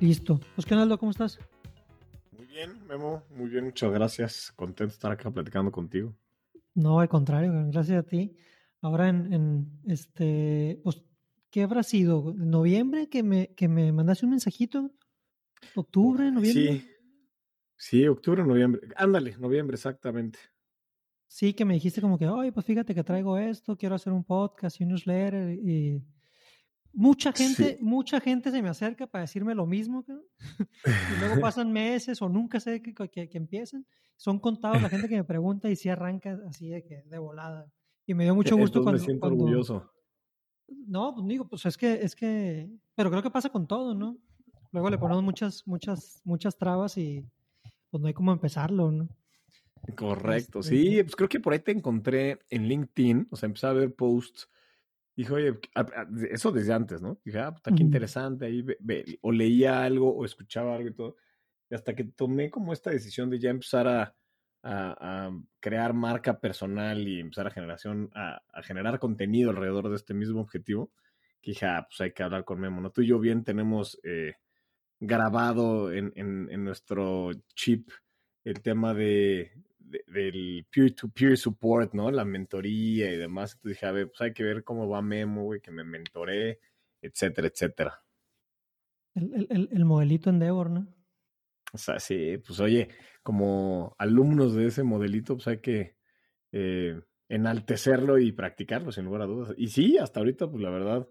Listo. Pues, ¿qué Aldo? ¿Cómo estás? Muy bien, Memo. Muy bien, muchas gracias. Contento de estar acá platicando contigo. No, al contrario, gracias a ti. Ahora en, este, pues, ¿qué habrá sido? ¿Noviembre que me, que me mandaste un mensajito? ¿Octubre, noviembre? Sí, sí, octubre, noviembre. Ándale, noviembre, exactamente. Sí, que me dijiste como que, oye, pues fíjate que traigo esto, quiero hacer un podcast y un newsletter y Mucha gente, mucha gente se me acerca para decirme lo mismo, y luego pasan meses o nunca sé que, que, empiecen. Son contados la gente que me pregunta y si arranca así de que de volada. Y me dio mucho gusto cuando. Me siento orgulloso. No, pues digo, pues es que, es que. Pero creo que pasa con todo, ¿no? Luego le ponemos muchas, muchas, muchas trabas y pues no hay cómo empezarlo, ¿no? Correcto, este, sí, pues creo que por ahí te encontré en LinkedIn, o sea, empecé a ver posts Dije, oye, eso desde antes, ¿no? Dije, ah, está pues, qué interesante, ahí o leía algo o escuchaba algo y todo. Y hasta que tomé como esta decisión de ya empezar a, crear marca personal y empezar a, generación, a, generar contenido alrededor de este mismo objetivo, que dije, ah, pues hay que hablar con Memo, ¿no? Tú y yo bien tenemos eh, grabado en, en nuestro chip el tema de, del peer-to-peer support, ¿no? La mentoría y demás. Entonces dije, a ver, pues hay que ver cómo va Memo, güey, que me mentoré, etcétera, etcétera. El, modelito Endeavor, ¿no? O sea, sí, pues oye, como alumnos de ese modelito, pues hay que eh, enaltecerlo y practicarlo, sin lugar a dudas. Y sí, hasta ahorita, pues la verdad,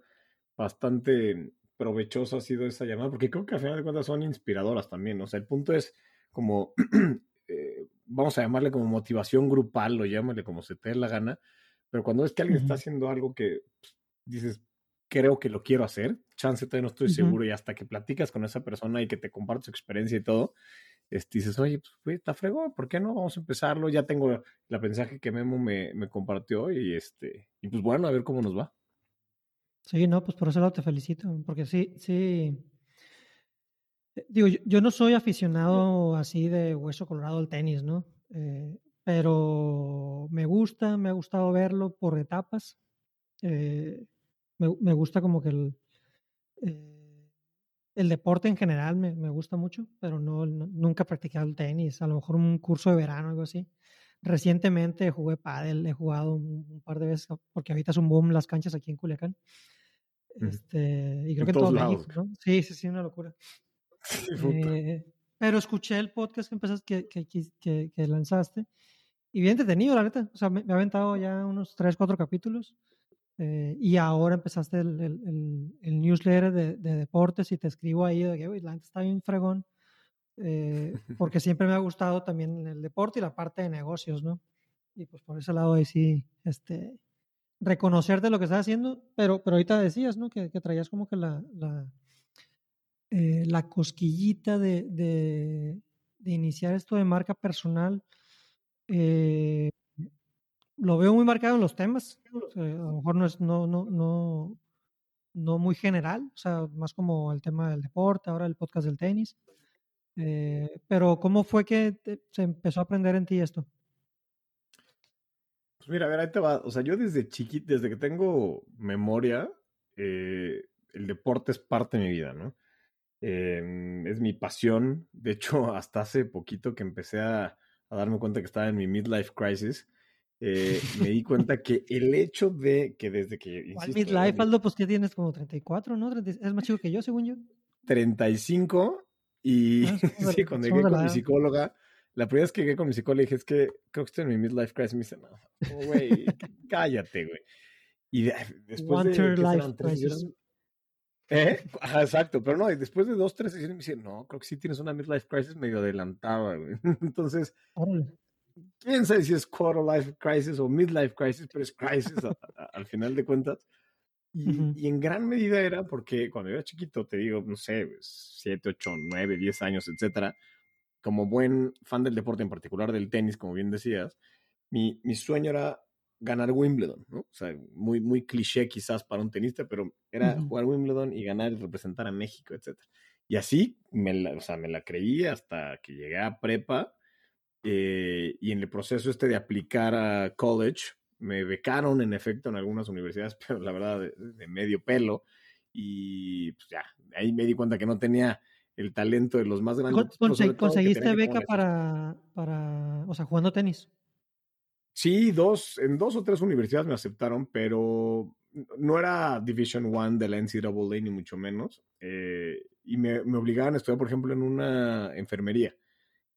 bastante provechoso ha sido esa llamada, porque creo que al final de cuentas son inspiradoras también. O sea, el punto es como eh, vamos a llamarle como motivación grupal, o llámale como se te dé la gana, pero cuando es que alguien está haciendo algo que pues, dices, creo que lo quiero hacer, chance todavía no estoy seguro, y hasta que platicas con esa persona y que te comparte su experiencia y todo, este, dices, oye, pues está fregón, ¿por qué no? Vamos a empezarlo, ya tengo el aprendizaje que Memo me, me compartió y este, y pues bueno, a ver cómo nos va. Sí, no, pues por eso lado te felicito, porque sí, sí, Digo, yo, no soy aficionado así de hueso colorado al tenis, ¿no? Eh, pero me gusta, me ha gustado verlo por etapas. Eh, me, gusta como que el, eh, el deporte en general me, gusta mucho, pero no, nunca he practicado el tenis. A lo mejor un curso de verano algo así. Recientemente jugué pádel, he jugado un, par de veces porque ahorita es un boom las canchas aquí en Culiacán. Este, y creo que en todo México, ¿no? Sí, sí, sí, una locura. Eh, pero escuché el podcast que, empezaste, que, que, que, lanzaste y bien entretenido, la neta. O sea, me, ha aventado ya unos 3, 4 capítulos. Eh, y ahora empezaste el, el, el, newsletter de, de, deportes y te escribo ahí de que la gente está bien fregón. Eh, porque siempre me ha gustado también el deporte y la parte de negocios, ¿no? Y pues por ese lado ahí sí, este, reconocerte lo que estás haciendo, pero, pero ahorita decías, ¿no? Que, que traías como que la, la, eh, la cosquillita de, iniciar esto de marca personal, eh, lo veo muy marcado en los temas. a lo mejor no es no, no, no, no muy general, o sea, más como el tema del deporte, ahora el podcast del tenis. Eh, pero ¿cómo fue que se empezó a aprender en ti esto? Pues mira, a ver, ahí te va. O sea, yo desde chiquito, desde que tengo memoria, el deporte es parte de mi vida, ¿no? Em, es mi pasión. De hecho, hasta hace poquito que empecé a, darme cuenta que estaba en mi midlife crisis, eh, me di cuenta que el hecho de que desde que... ¿Cuál midlife, Aldo? Pues que tienes como 34, ¿no? es más chico que yo, según yo. 35 y ah, sí, cuando llegué con mi psicóloga, la primera vez que llegué con mi psicóloga dije, es que creo que estoy en mi midlife crisis. Me dice, no, güey, cállate, güey. Y después de... ¿Eh? exacto, pero no, y después de dos, tres sesiones me dice, no, creo que sí tienes una midlife crisis medio adelantada, güey. Entonces, quién sabe si es quarter life crisis o midlife crisis, pero es crisis al final de cuentas. Y, en gran medida era porque cuando yo era chiquito, te digo, no sé, siete, ocho, nueve, diez años, etcétera, como buen fan del deporte, en particular del tenis, como bien decías, mi, mi sueño era ganar Wimbledon, ¿no? O sea, muy, muy cliché quizás para un tenista, pero era jugar Wimbledon y ganar y representar a México, etc. Y así me la, o sea, me la creí hasta que llegué a prepa eh, y en el proceso este de aplicar a college, me becaron en efecto en algunas universidades, pero la verdad de, medio pelo y pues ya, ahí me di cuenta que no tenía el talento de los más grandes. ¿Conseguiste beca para, para, o sea, jugando tenis? Sí, dos, en dos o tres universidades me aceptaron, pero no era Division One de la NCAA, ni mucho menos. Eh, y me, me, obligaban a estudiar, por ejemplo, en una enfermería.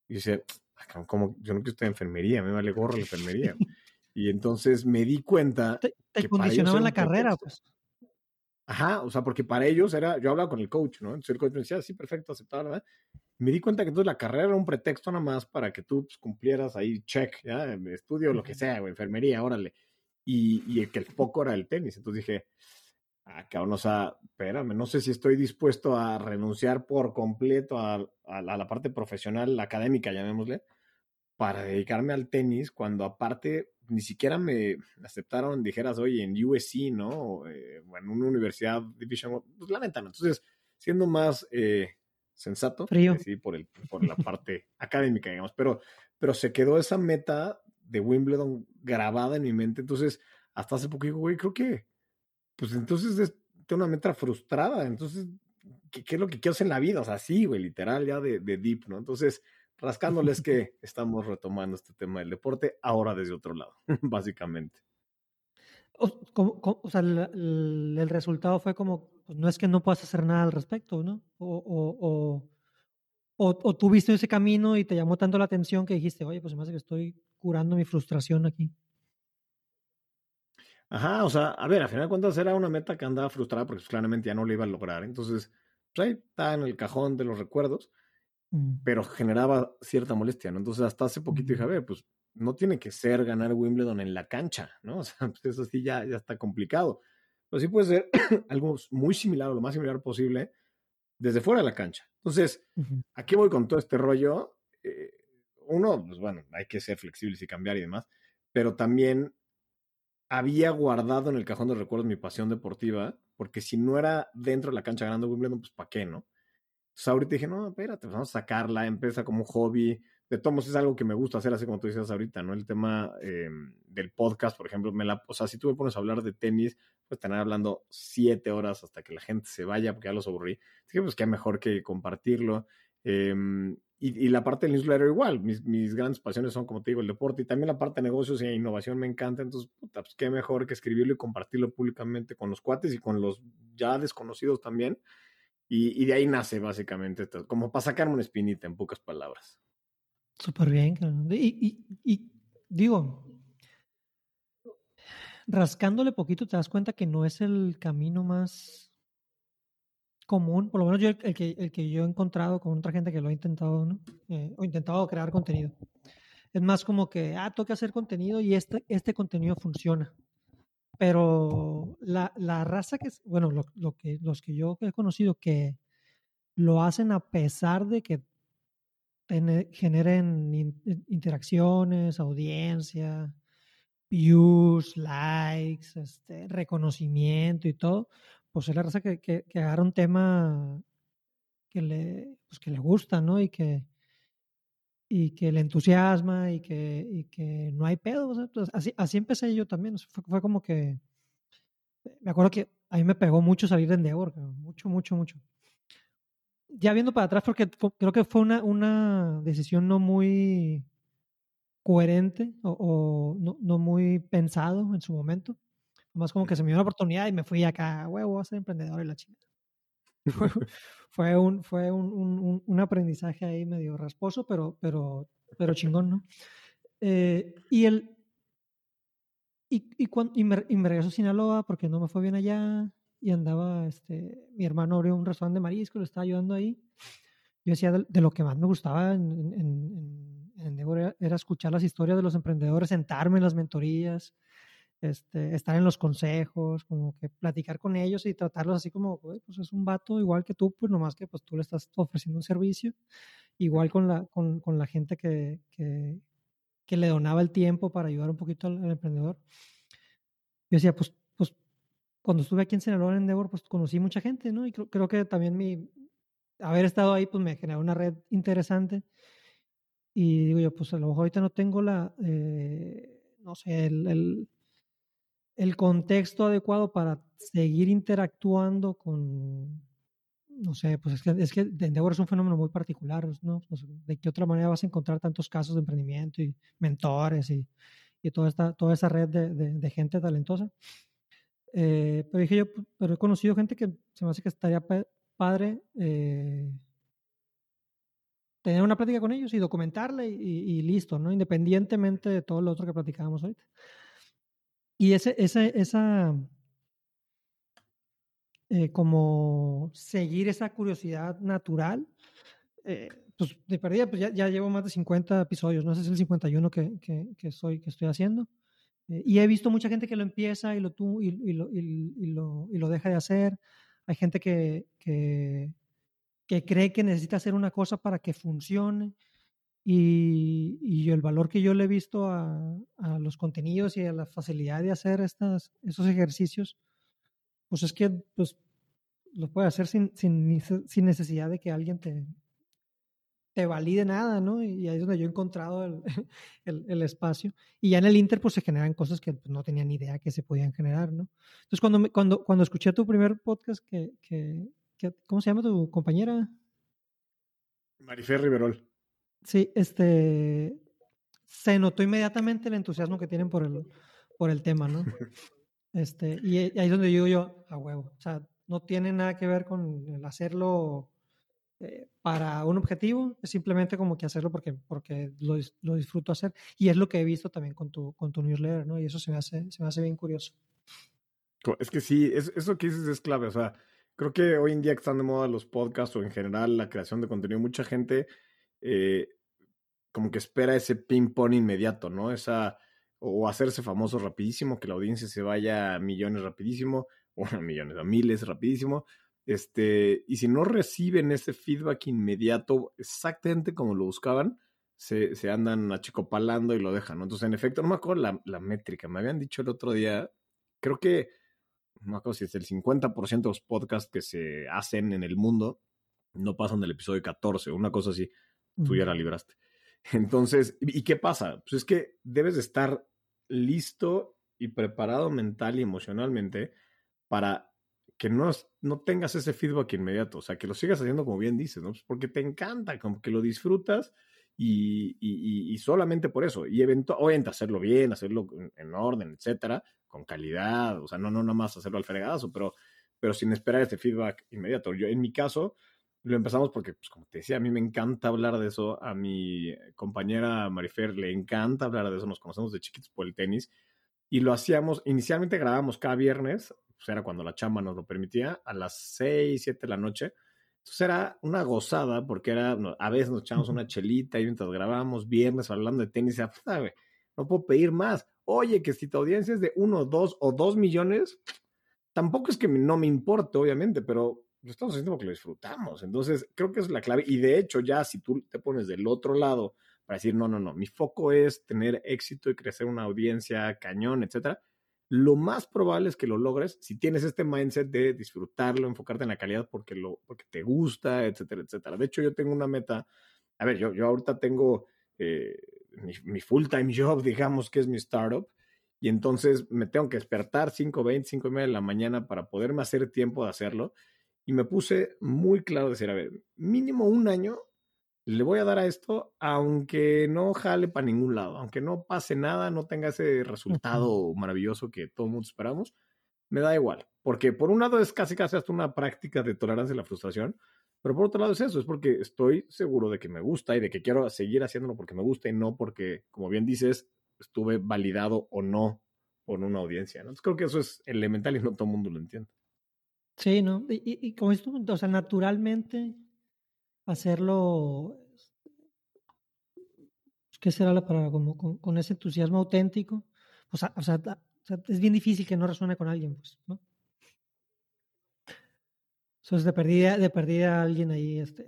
Y dice, ah, como yo no quiero estudiar enfermería, me vale gorro la enfermería. y entonces me di cuenta. Te, te condicionaban la carrera, pues. Ajá, o sea, porque para ellos era, yo hablaba con el coach, ¿no? Entonces el coach me decía, sí, perfecto, aceptado, ¿verdad? Me di cuenta que entonces la carrera era un pretexto nada más para que tú pues, cumplieras ahí, check, ¿ya? Estudio, lo que sea, o enfermería, órale. Y, y que el foco era el tenis. Entonces dije, ah, cabrón, o sea, espérame, no sé si estoy dispuesto a renunciar por completo a, a la parte profesional, académica, llamémosle, para dedicarme al tenis, cuando aparte ni siquiera me aceptaron, dijeras, oye, en USC, ¿no? O, eh, en una universidad Division, pues la neta, ¿no? Entonces, siendo más eh, sensato, Frío. Sí, por, el, por la parte académica, digamos, pero, pero se quedó esa meta de Wimbledon grabada en mi mente, entonces, hasta hace poco digo, güey, creo que, pues entonces es una meta frustrada, entonces, ¿qué, ¿qué, es lo que quiero hacer en la vida? O sea, sí, güey, literal, ya de, de deep, ¿no? Entonces, rascándoles que estamos retomando este tema del deporte ahora desde otro lado, básicamente. O, sea, el, resultado fue como, pues, no es que no puedas hacer nada al respecto, ¿no? O, o, tú viste ese camino y te llamó tanto la atención que dijiste, oye, pues me hace que estoy curando mi frustración aquí. Ajá, o sea, a ver, a final de cuentas era una meta que andaba frustrada porque pues, claramente ya no lo iba a lograr. Entonces, pues ahí está en el cajón de los recuerdos. Mm. pero generaba cierta molestia, ¿no? Entonces hasta hace poquito dije, a ver, pues no tiene que ser ganar Wimbledon en la cancha, ¿no? O sea, pues eso sí ya, ya está complicado. Pero sí puede ser algo muy similar o lo más similar posible desde fuera de la cancha. Entonces, aquí voy con todo este rollo. Eh, uno, pues bueno, hay que ser flexibles y cambiar y demás, pero también había guardado en el cajón de recuerdos mi pasión deportiva, porque si no era dentro de la cancha ganando Wimbledon, pues ¿para qué, no? Entonces ahorita dije, no, espérate, pues, vamos a sacarla, empieza como hobby. De todos es algo que me gusta hacer, así como tú dices ahorita, ¿no? El tema eh, del podcast, por ejemplo, me la, o sea, si tú me pones a hablar de tenis, pues tener hablando siete horas hasta que la gente se vaya, porque ya los aburrí. Así que pues qué mejor que compartirlo. Em, y, y, la parte del newsletter igual, mis, mis, grandes pasiones son, como te digo, el deporte y también la parte de negocios e innovación me encanta, entonces, puta, pues qué mejor que escribirlo y compartirlo públicamente con los cuates y con los ya desconocidos también. Y, de ahí nace básicamente, esto, como para sacarme una espinita en pocas palabras. Súper bien. Y, y, digo, rascándole poquito te das cuenta que no es el camino más común, por lo menos yo el, que, el que yo he encontrado con otra gente que lo ha intentado, ¿no? Eh, o intentado crear contenido. Es más como que, ah, toca hacer contenido y este, este contenido funciona pero la, la raza que, bueno, lo, lo, que, los que yo he conocido que lo hacen a pesar de que generen interacciones, audiencia, views, likes, este, reconocimiento y todo, pues es la raza que, que, que agarra un tema que le, pues que le gusta, ¿no? Y que, y que le entusiasma y que, y que no hay pedo. Pues, así, así empecé yo también. Fue, como que. Me acuerdo que a mí me pegó mucho salir de Endeavor, mucho, mucho, mucho. Ya viendo para atrás, porque creo que fue una, una decisión no muy coherente o, o no, no, muy pensado en su momento. Más como que se me dio una oportunidad y me fui acá, huevo, a ser emprendedor y la chingada. fue, un, fue un, un, aprendizaje ahí medio rasposo, pero, pero, pero chingón, ¿no? Eh, y el. Y, y, cuando, y, me, y a Sinaloa porque no me fue bien allá y andaba, este, mi hermano abrió un restaurante de marisco, lo estaba ayudando ahí. Yo decía, de, lo que más me gustaba en, en, era, escuchar las historias de los emprendedores, sentarme en las mentorías, este, estar en los consejos, como que platicar con ellos y tratarlos así como, pues es un vato igual que tú, pues nomás que pues tú le estás ofreciendo un servicio, igual con la, con, con la gente que, que, que, le donaba el tiempo para ayudar un poquito al, al, emprendedor. Yo decía, pues, pues cuando estuve aquí en Sinaloa en Endeavor, pues conocí mucha gente, ¿no? Y creo, creo que también mi, haber estado ahí, pues me generó una red interesante. Y digo yo, pues a lo mejor ahorita no tengo la, eh, no sé, el, el el contexto adecuado para seguir interactuando con, no sé, pues es que, es que Endeavor es un fenómeno muy particular, ¿no? ¿De qué otra manera vas a encontrar tantos casos de emprendimiento y mentores y, y toda, esta, toda esa red de, de, gente talentosa? Eh, pero dije yo, pero he conocido gente que se me hace que estaría padre eh, tener una plática con ellos y documentarla y, listo, ¿no? Independientemente de todo lo otro que platicábamos ahorita. Y ese, ese, esa, eh, como seguir esa curiosidad natural. Eh, pues de perdida, pues ya, ya, llevo más de 50 episodios, no sé si es el 51 que, que, que, soy, que estoy haciendo. Eh, y he visto mucha gente que lo empieza y lo, tú, y, y, lo, y, lo, y lo deja de hacer. Hay gente que, que cree que necesita hacer una cosa para que funcione. Y, y, el valor que yo le he visto a, a, los contenidos y a la facilidad de hacer estas, esos ejercicios, pues es que pues, lo puede hacer sin, sin, sin necesidad de que alguien te, te valide nada, ¿no? Y ahí es donde yo he encontrado el, el, el, espacio. Y ya en el Inter, pues se generan cosas que pues, no tenía ni idea que se podían generar, ¿no? Entonces, cuando, me, cuando, cuando escuché tu primer podcast, que, que, que, ¿cómo se llama tu compañera? Marifer Riverol. Sí, este, se notó inmediatamente el entusiasmo que tienen por el, por el tema, ¿no? Este, y ahí es donde digo yo, a huevo. O sea, no tiene nada que ver con el hacerlo eh, para un objetivo, es simplemente como que hacerlo porque, porque lo, lo, disfruto hacer. Y es lo que he visto también con tu, con tu newsletter, ¿no? Y eso se me hace, se me hace bien curioso. Es que sí, es, eso que dices es clave. O sea, creo que hoy en día que están de moda los podcasts o en general la creación de contenido, mucha gente eh, como que espera ese ping-pong inmediato, ¿no? Esa o hacerse famoso rapidísimo, que la audiencia se vaya a millones rapidísimo, o a millones, a miles rapidísimo. Este, y si no reciben ese feedback inmediato exactamente como lo buscaban, se, se andan achicopalando y lo dejan, ¿no? Entonces, en efecto, no me acuerdo la, la métrica. Me habían dicho el otro día, creo que, no me acuerdo si es el 50% de los podcasts que se hacen en el mundo no pasan del episodio 14, una cosa así. Tú ya la libraste. Entonces, ¿y qué pasa? Pues es que debes de estar listo y preparado mental y emocionalmente para que no, no tengas ese feedback inmediato, o sea, que lo sigas haciendo como bien dices, ¿no? Pues porque te encanta, como que lo disfrutas y, y, y solamente por eso. Y eventualmente hacerlo bien, hacerlo en, orden, etcétera, con calidad, o sea, no, no nada más hacerlo al fregadazo, pero, pero sin esperar ese feedback inmediato. Yo, en mi caso, lo empezamos porque, pues como te decía, a mí me encanta hablar de eso, a mi compañera Marifer le encanta hablar de eso, nos conocemos de chiquitos por el tenis, y lo hacíamos, inicialmente grabábamos cada viernes, pues era cuando la chamba nos lo permitía, a las 6, 7 de la noche. Entonces era una gozada porque era, a veces nos echamos una chelita y mientras grabábamos viernes hablando de tenis, y, no puedo pedir más. Oye, que si tu audiencia es de 1, 2 o 2 millones, tampoco es que no me importe, obviamente, pero lo estamos haciendo porque lo disfrutamos. Entonces, creo que es la clave. Y de hecho, ya si tú te pones del otro lado para decir, no, no, no, mi foco es tener éxito y crecer una audiencia cañón, etcétera, lo más probable es que lo logres si tienes este mindset de disfrutarlo, enfocarte en la calidad porque, lo, porque te gusta, etcétera, etcétera. De hecho, yo tengo una meta. A ver, yo, yo ahorita tengo eh, mi, mi full-time job, digamos, que es mi startup. Y entonces me tengo que despertar 5, 20, 5 y media de la mañana para poderme hacer tiempo de hacerlo y me puse muy claro decir, a ver, mínimo un año le voy a dar a esto, aunque no jale para ningún lado, aunque no pase nada, no tenga ese resultado maravilloso que todo el mundo esperamos, me da igual. Porque por un lado es casi casi hasta una práctica de tolerancia a la frustración, pero por otro lado es eso, es porque estoy seguro de que me gusta y de que quiero seguir haciéndolo porque me gusta y no porque, como bien dices, estuve validado o no por una audiencia. ¿no? Entonces creo que eso es elemental y no todo el mundo lo entiende. Sí, ¿no? Y, y como esto, o sea, naturalmente hacerlo, ¿qué será la palabra? Como con, ese entusiasmo auténtico, o sea, o sea, es bien difícil que no resuene con alguien, pues, ¿no? Entonces, de perdida, de perdida alguien ahí, este,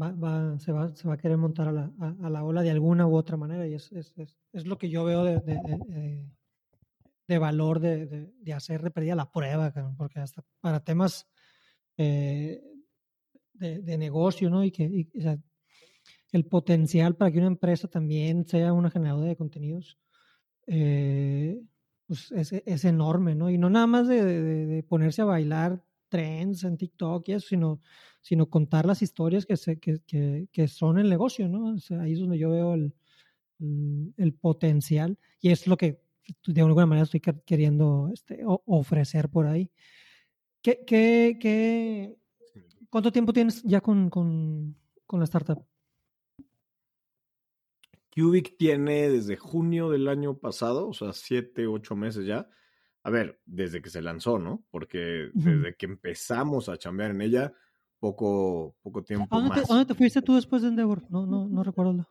va, va, se, va, se va a querer montar a la, a, la ola de alguna u otra manera y es, es, es, es lo que yo veo de valor de, de, hacer de la prueba, porque hasta para temas eh, de, negocio, ¿no? Y que o sea, el potencial para que una empresa también sea una generadora de contenidos, eh, pues es, es, enorme, ¿no? Y no nada más de, ponerse a bailar trends en TikTok y eso, sino, sino contar las historias que, se, que, que, son el negocio, ¿no? ahí es donde yo veo el, el, potencial y es lo que de alguna manera estoy queriendo este, ofrecer por ahí. ¿Qué, qué, qué, ¿Cuánto tiempo tienes ya con, con, con la startup? Cubic tiene desde junio del año pasado, o sea, siete, ocho meses ya. A ver, desde que se lanzó, ¿no? Porque desde que empezamos a chambear en ella, poco, poco tiempo ¿A más. Te, dónde te fuiste tú después de Endeavor? No, no, no recuerdo.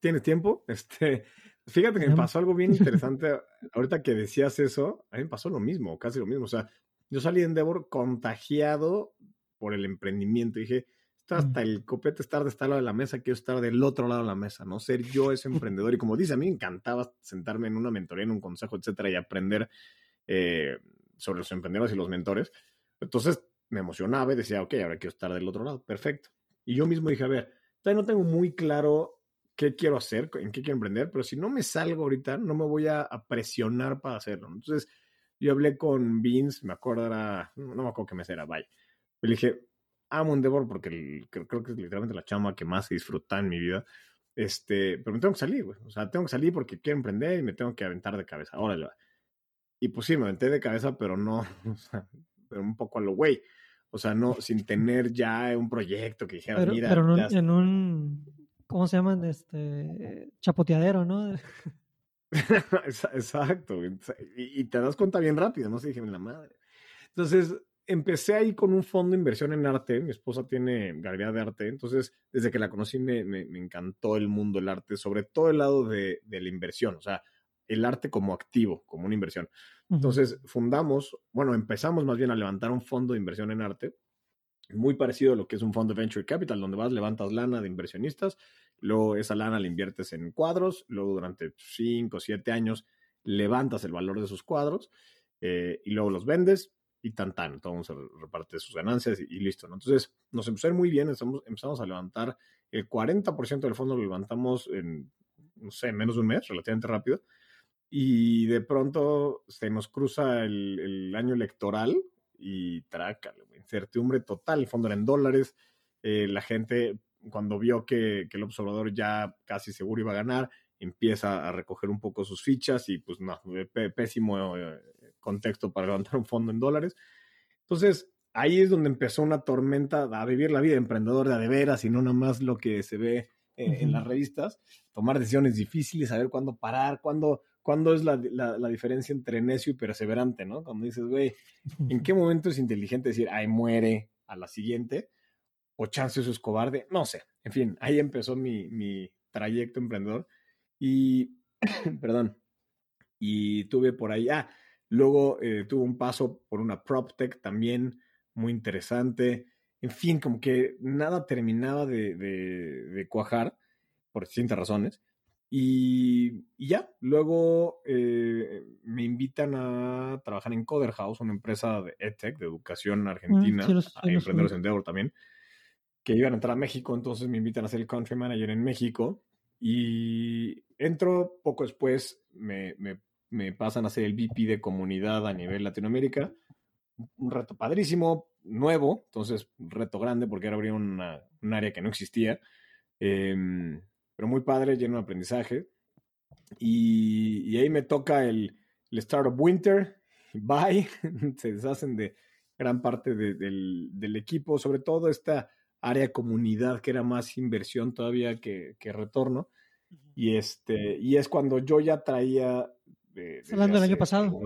¿Tienes tiempo? Este, fíjate que me pasó algo bien interesante. Ahorita que decías eso, a mí me pasó lo mismo, casi lo mismo. O sea, yo salí de Endeavor contagiado por el emprendimiento. Dije, hasta el copete estar de este lado de la mesa, quiero estar del otro lado de la mesa, ¿no? Ser yo ese emprendedor. Y como dice, a mí me encantaba sentarme en una mentoría, en un consejo, etcétera, y aprender eh, sobre los emprendedores y los mentores. Entonces me emocionaba y decía, ok, ahora quiero estar del otro lado, perfecto. Y yo mismo dije, a ver, todavía no tengo muy claro qué quiero hacer, en qué quiero emprender, pero si no me salgo ahorita, no me voy a, presionar para hacerlo. Entonces, yo hablé con Vince, me acuerdo, era, no, me acuerdo qué mes era, vaya. Le dije, amo Endeavor porque creo, que es literalmente la chama que más disfruta en mi vida. Este, pero me tengo que salir, güey. O sea, tengo que salir porque quiero emprender y me tengo que aventar de cabeza. Órale. Y pues sí, me aventé de cabeza, pero no, o sea, pero un poco a lo güey. O sea, no, sin tener ya un proyecto que dijera, mira. Pero en un, ¿cómo se llaman? Este, chapoteadero, ¿no? Exacto. Y, y, te das cuenta bien rápido, ¿no? Se dije, la madre. Entonces, empecé ahí con un fondo de inversión en arte. Mi esposa tiene galería de arte. Entonces, desde que la conocí, me, me, encantó el mundo del arte, sobre todo el lado de, de, la inversión, o sea, el arte como activo, como una inversión. Entonces, fundamos, bueno, empezamos más bien a levantar un fondo de inversión en arte, muy parecido a lo que es un fondo de venture capital, donde vas, levantas lana de inversionistas, luego esa lana la inviertes en cuadros, luego durante 5 o 7 años levantas el valor de esos cuadros eh, y luego los vendes y tan tan, se reparte sus ganancias y, listo, ¿no? Entonces nos empezó a muy bien, empezamos, a levantar el 40% del fondo lo levantamos en, no sé, menos de un mes, relativamente rápido, y de pronto se nos cruza el, año electoral y traca, incertidumbre total, el fondo era en dólares, eh, la gente cuando vio que, que el observador ya casi seguro iba a ganar, empieza a recoger un poco sus fichas y pues no, pésimo eh, contexto para levantar un fondo en dólares. Entonces, ahí es donde empezó una tormenta a vivir la vida de emprendedor de veras y no nada más lo que se ve eh, en las revistas, tomar decisiones difíciles, saber cuándo parar, cuándo, cuándo es la, la, diferencia entre necio y perseverante, ¿no? Cuando dices, güey, ¿en qué momento es inteligente decir, ay, muere a la siguiente? O chance eso es cobarde, no sé. En fin, ahí empezó mi, mi trayecto emprendedor y, perdón, y tuve por ahí, ah, luego eh, tuve un paso por una PropTech también muy interesante. En fin, como que nada terminaba de, de, cuajar por distintas razones. Y, ya, luego eh, me invitan a trabajar en Coder House, una empresa de EdTech, de educación mm, argentina, sí, emprendedores en también, que iban a entrar a México, entonces me invitan a ser el country manager en México y entro poco después, me, me, pasan a ser el VP de comunidad a nivel Latinoamérica. Un reto padrísimo, nuevo, entonces un reto grande porque ahora habría una, un área que no existía, em, pero muy padre, lleno de aprendizaje. Y, ahí me toca el, el Startup Winter, bye, se deshacen de gran parte del, del, equipo, sobre todo esta área de comunidad que era más inversión todavía que, retorno. Y este, y es cuando yo ya traía. hablando del año pasado.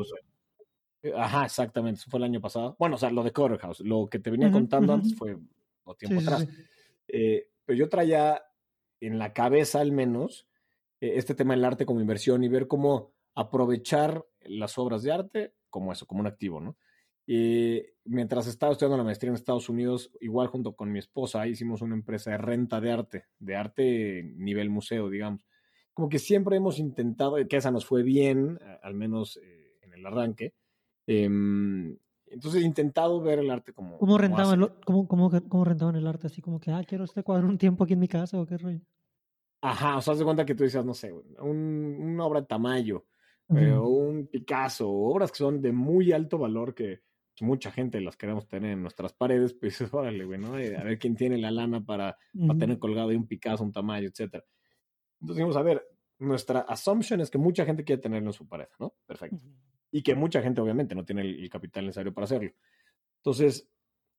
Ajá, exactamente, eso fue el año pasado. Bueno, o sea, lo de Coder House, lo que te venía contando antes fue o tiempo atrás. Eh, pero yo traía en la cabeza al menos eh, este tema del arte como inversión y ver cómo aprovechar las obras de arte como eso, como un activo, ¿no? Y mientras estaba estudiando la maestría en Estados Unidos, igual junto con mi esposa, hicimos una empresa de renta de arte, de arte nivel museo, digamos. Como que siempre hemos intentado, que esa nos fue bien, al menos eh, en el arranque. Em, entonces he intentado ver el arte como... ¿Cómo rentaban, cómo, cómo, cómo rentaban el arte? Así como que, ah, quiero este cuadro un tiempo aquí en mi casa o qué rollo. Ajá, o sea, haz de cuenta que tú dices, no sé, un, una obra de Tamayo o un Picasso, obras que son de muy alto valor que pues, mucha gente las queremos tener en nuestras paredes, pues órale, güey, ¿no? Eh, a ver quién tiene la lana para, para tener colgado ahí un Picasso, un Tamayo, etcétera. Entonces dijimos, a ver, nuestra assumption es que mucha gente quiere tenerlo en su pared, ¿no? Perfecto. Y que mucha gente obviamente no tiene el, capital necesario para hacerlo. Entonces,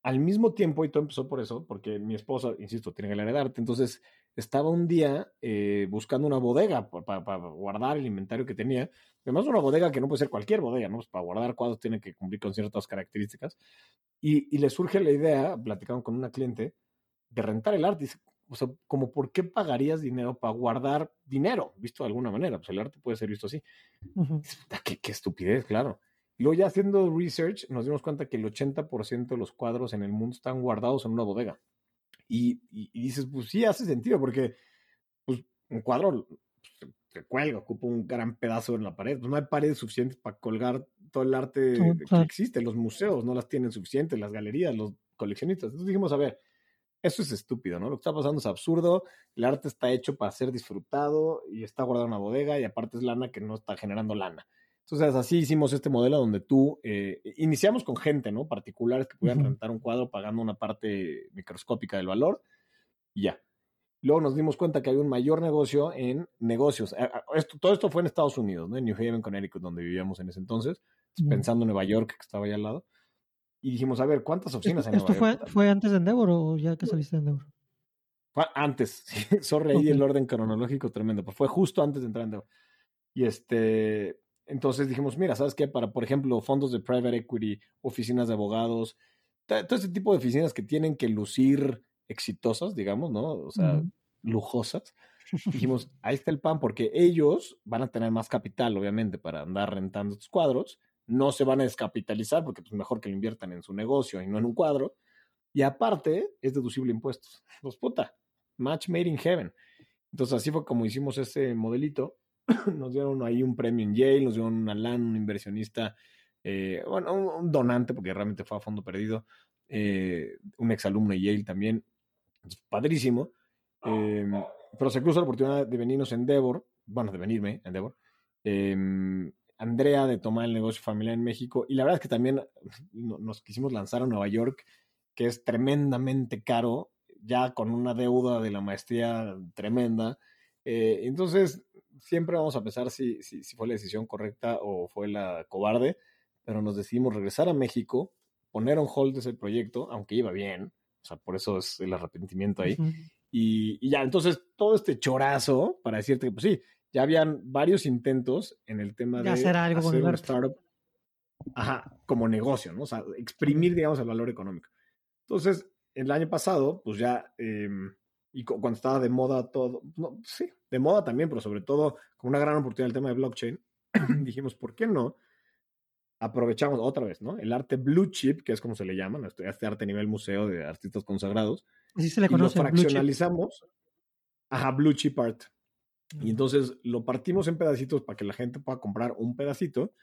al mismo tiempo, y todo empezó por eso, porque mi esposa, insisto, tiene que de arte, entonces estaba un día eh, buscando una bodega para, guardar el inventario que tenía. Además, una bodega que no puede ser cualquier bodega, ¿no? Pues para guardar cuadros tiene que cumplir con ciertas características. Y, y le surge la idea, platicando con una cliente, de rentar el arte. Dice, o sea, como por qué pagarías dinero para guardar dinero, visto de alguna manera. Pues el arte puede ser visto así. ¿Qué, qué, estupidez, claro. Y luego ya haciendo research nos dimos cuenta que el 80% de los cuadros en el mundo están guardados en una bodega. Y, dices, pues sí, hace sentido, porque pues, un cuadro se cuelga, ocupa un gran pedazo en la pared. Pues no hay paredes suficientes para colgar todo el arte que existe. Los museos no las tienen suficientes, las galerías, los coleccionistas. Entonces dijimos, a ver, eso es estúpido, ¿no? Lo que está pasando es absurdo, el arte está hecho para ser disfrutado y está guardado en una bodega y aparte es lana que no está generando lana. Entonces así hicimos este modelo donde tú, eh, iniciamos con gente, ¿no? Particulares que pudieran rentar un cuadro pagando una parte microscópica del valor y ya. Luego nos dimos cuenta que había un mayor negocio en negocios. Esto, todo esto fue en Estados Unidos, ¿no? En New Haven, Connecticut, donde vivíamos en ese entonces, pensando en Nueva York, que estaba allá al lado y dijimos, a ver, ¿cuántas oficinas hay ¿Esto fue, fue antes de Endeavor o ya que saliste de Endeavor? Fue antes, sorry ahí el orden cronológico tremendo, pero fue justo antes de entrar en Endeavor. Y este, entonces dijimos, mira, ¿sabes qué? Para, por ejemplo, fondos de private equity, oficinas de abogados, todo ese tipo de oficinas que tienen que lucir exitosas, digamos, ¿no? O sea, lujosas. Dijimos, ahí está el pan, porque ellos van a tener más capital, obviamente, para andar rentando estos cuadros no se van a descapitalizar porque es pues, mejor que lo inviertan en su negocio y no en un cuadro. Y aparte, es deducible impuestos. Pues puta, match made in heaven. Entonces así fue como hicimos ese modelito. Nos dieron ahí un premio en Yale, nos dieron una LAN, un inversionista, eh, bueno, un, donante, porque realmente fue a fondo perdido, eh, un exalumno de Yale también. Padrísimo. Em, pero se cruzó la oportunidad de venirnos en Endeavor, bueno, de venirme en Endeavor, em, Andrea de tomar el negocio familiar en México. Y la verdad es que también nos quisimos lanzar a Nueva York, que es tremendamente caro, ya con una deuda de la maestría tremenda. Eh, entonces, siempre vamos a pensar si, si, fue la decisión correcta o fue la cobarde, pero nos decidimos regresar a México, poner on hold ese proyecto, aunque iba bien, o sea, por eso es el arrepentimiento ahí. y, y, ya, entonces, todo este chorazo para decirte que, pues sí, ya habían varios intentos en el tema de, hacer algo con un startup ajá, como negocio, ¿no? O sea, exprimir, digamos, el valor económico. Entonces, el año pasado, pues ya, em, y cuando estaba de moda todo, no, sí, de moda también, pero sobre todo con una gran oportunidad el tema de blockchain, dijimos, ¿por qué no? Aprovechamos otra vez, ¿no? El arte blue chip, que es como se le llama, este, este arte a nivel museo de artistas consagrados. Así se le conoce. Y lo fraccionalizamos. Ajá, blue chip art. Y entonces lo partimos en pedacitos para que la gente pueda comprar un pedacito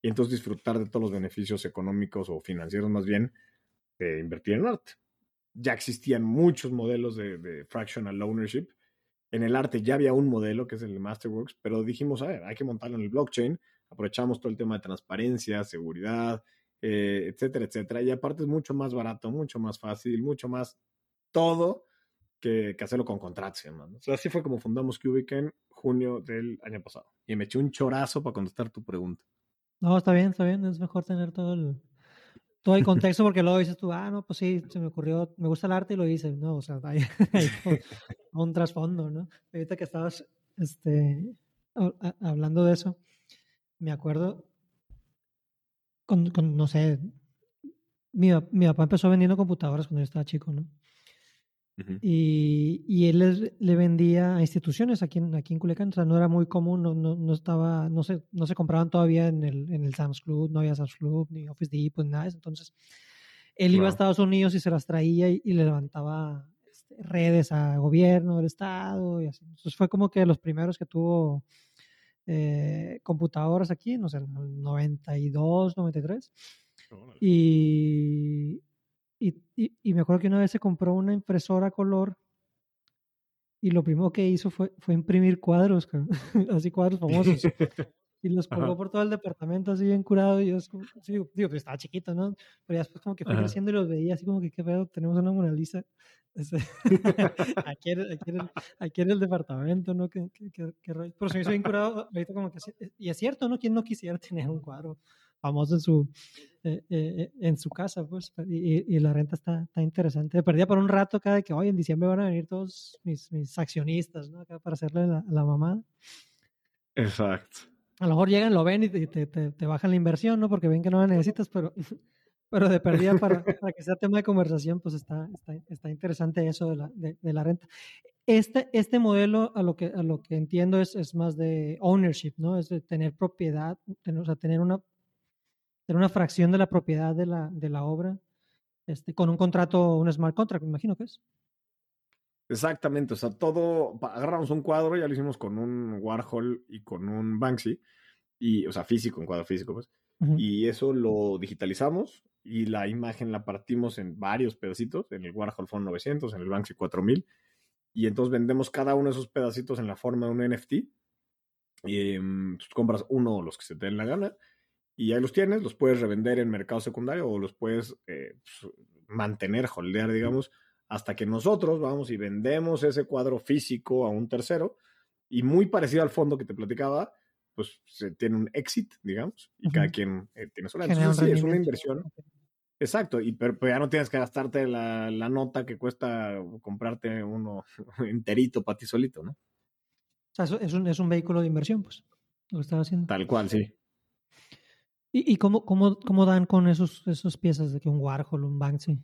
y entonces disfrutar de todos los beneficios económicos o financieros más bien de invertir en arte. Ya existían muchos modelos de, fractional ownership. En el arte ya había un modelo que es el de Masterworks, pero dijimos, a ver, hay que montarlo en el blockchain. Aprovechamos todo el tema de transparencia, seguridad, eh, etcétera, etcétera. Y aparte es mucho más barato, mucho más fácil, mucho más todo que, hacerlo con contratos, O sea, así fue como fundamos Cubic en junio del año pasado. Y me eché un chorazo para contestar tu pregunta. No, está bien, está bien. Es mejor tener todo el, todo el contexto porque luego dices tú, ah, no, pues sí, se me ocurrió, me gusta el arte y lo hice. No, o sea, hay, un, trasfondo, ¿no? Ahorita que estabas este, hablando de eso, me acuerdo, con, con no sé, mi, mi papá empezó vendiendo computadoras cuando yo estaba chico, ¿no? Y, y, él le vendía a instituciones aquí en, aquí en Culiacán, o sea, no era muy común, no, no, no, estaba, no se, no se compraban todavía en el, en el Sam's Club, no había Sam's Club, ni Office Depot, ni nada de eso. Entonces, él iba a Estados Unidos y se las traía y, le levantaba este, redes a gobierno del Estado y así. Entonces, fue como que los primeros que tuvo eh, computadoras aquí, no sé, en el 92, 93. Y, y, y, me acuerdo que una vez se compró una impresora color y lo primero que hizo fue, fue imprimir cuadros, así cuadros famosos. y los colgó por todo el departamento así bien curado y yo digo, digo, pues estaba chiquito, ¿no? Pero después como que fui creciendo y los veía así como que qué pedo, tenemos una Mona Lisa este, aquí, en, aquí, en el, aquí, en el, departamento, ¿no? ¿Qué, qué, qué? Pero se me hizo bien curado ahorita como que, y es cierto, ¿no? ¿Quién no quisiera tener un cuadro famoso en su, eh, eh, en su casa, pues? Y, y, la renta está, está interesante. Perdía por un rato cada que hoy en diciembre van a venir todos mis, mis accionistas, ¿no? Acá para hacerle la, la mamada. Exacto a lo mejor llegan, lo ven y te, te, te, bajan la inversión, ¿no? Porque ven que no la necesitas, pero, pero de perdida para, para que sea tema de conversación, pues está, está, está interesante eso de la, de, de, la renta. Este, este modelo, a lo que, a lo que entiendo, es, es más de ownership, ¿no? Es de tener propiedad, tener, o sea, tener una, tener una fracción de la propiedad de la, de la obra, este, con un contrato, un smart contract, me imagino que es. Exactamente, o sea, todo, agarramos un cuadro, ya lo hicimos con un Warhol y con un Banksy, y, o sea, físico, un cuadro físico, pues, y eso lo digitalizamos y la imagen la partimos en varios pedacitos, en el Warhol fueron 900, en el Banksy 4000, y entonces vendemos cada uno de esos pedacitos en la forma de un NFT, y um, compras uno o los que se te den la gana, y ahí los tienes, los puedes revender en mercado secundario o los puedes eh, mantener, holdear, digamos, hasta que nosotros vamos y vendemos ese cuadro físico a un tercero y muy parecido al fondo que te platicaba, pues se tiene un exit, digamos, y cada quien eh, tiene su Entonces, sí, es una inversión. Exacto, y pero, ya no tienes que gastarte la, la, nota que cuesta comprarte uno enterito para ti solito, ¿no? O sea, es un, es un vehículo de inversión, pues, lo que estaba haciendo. Tal cual, sí. ¿Y, y cómo, cómo, cómo dan con esos, esos piezas de que un Warhol, un Banksy?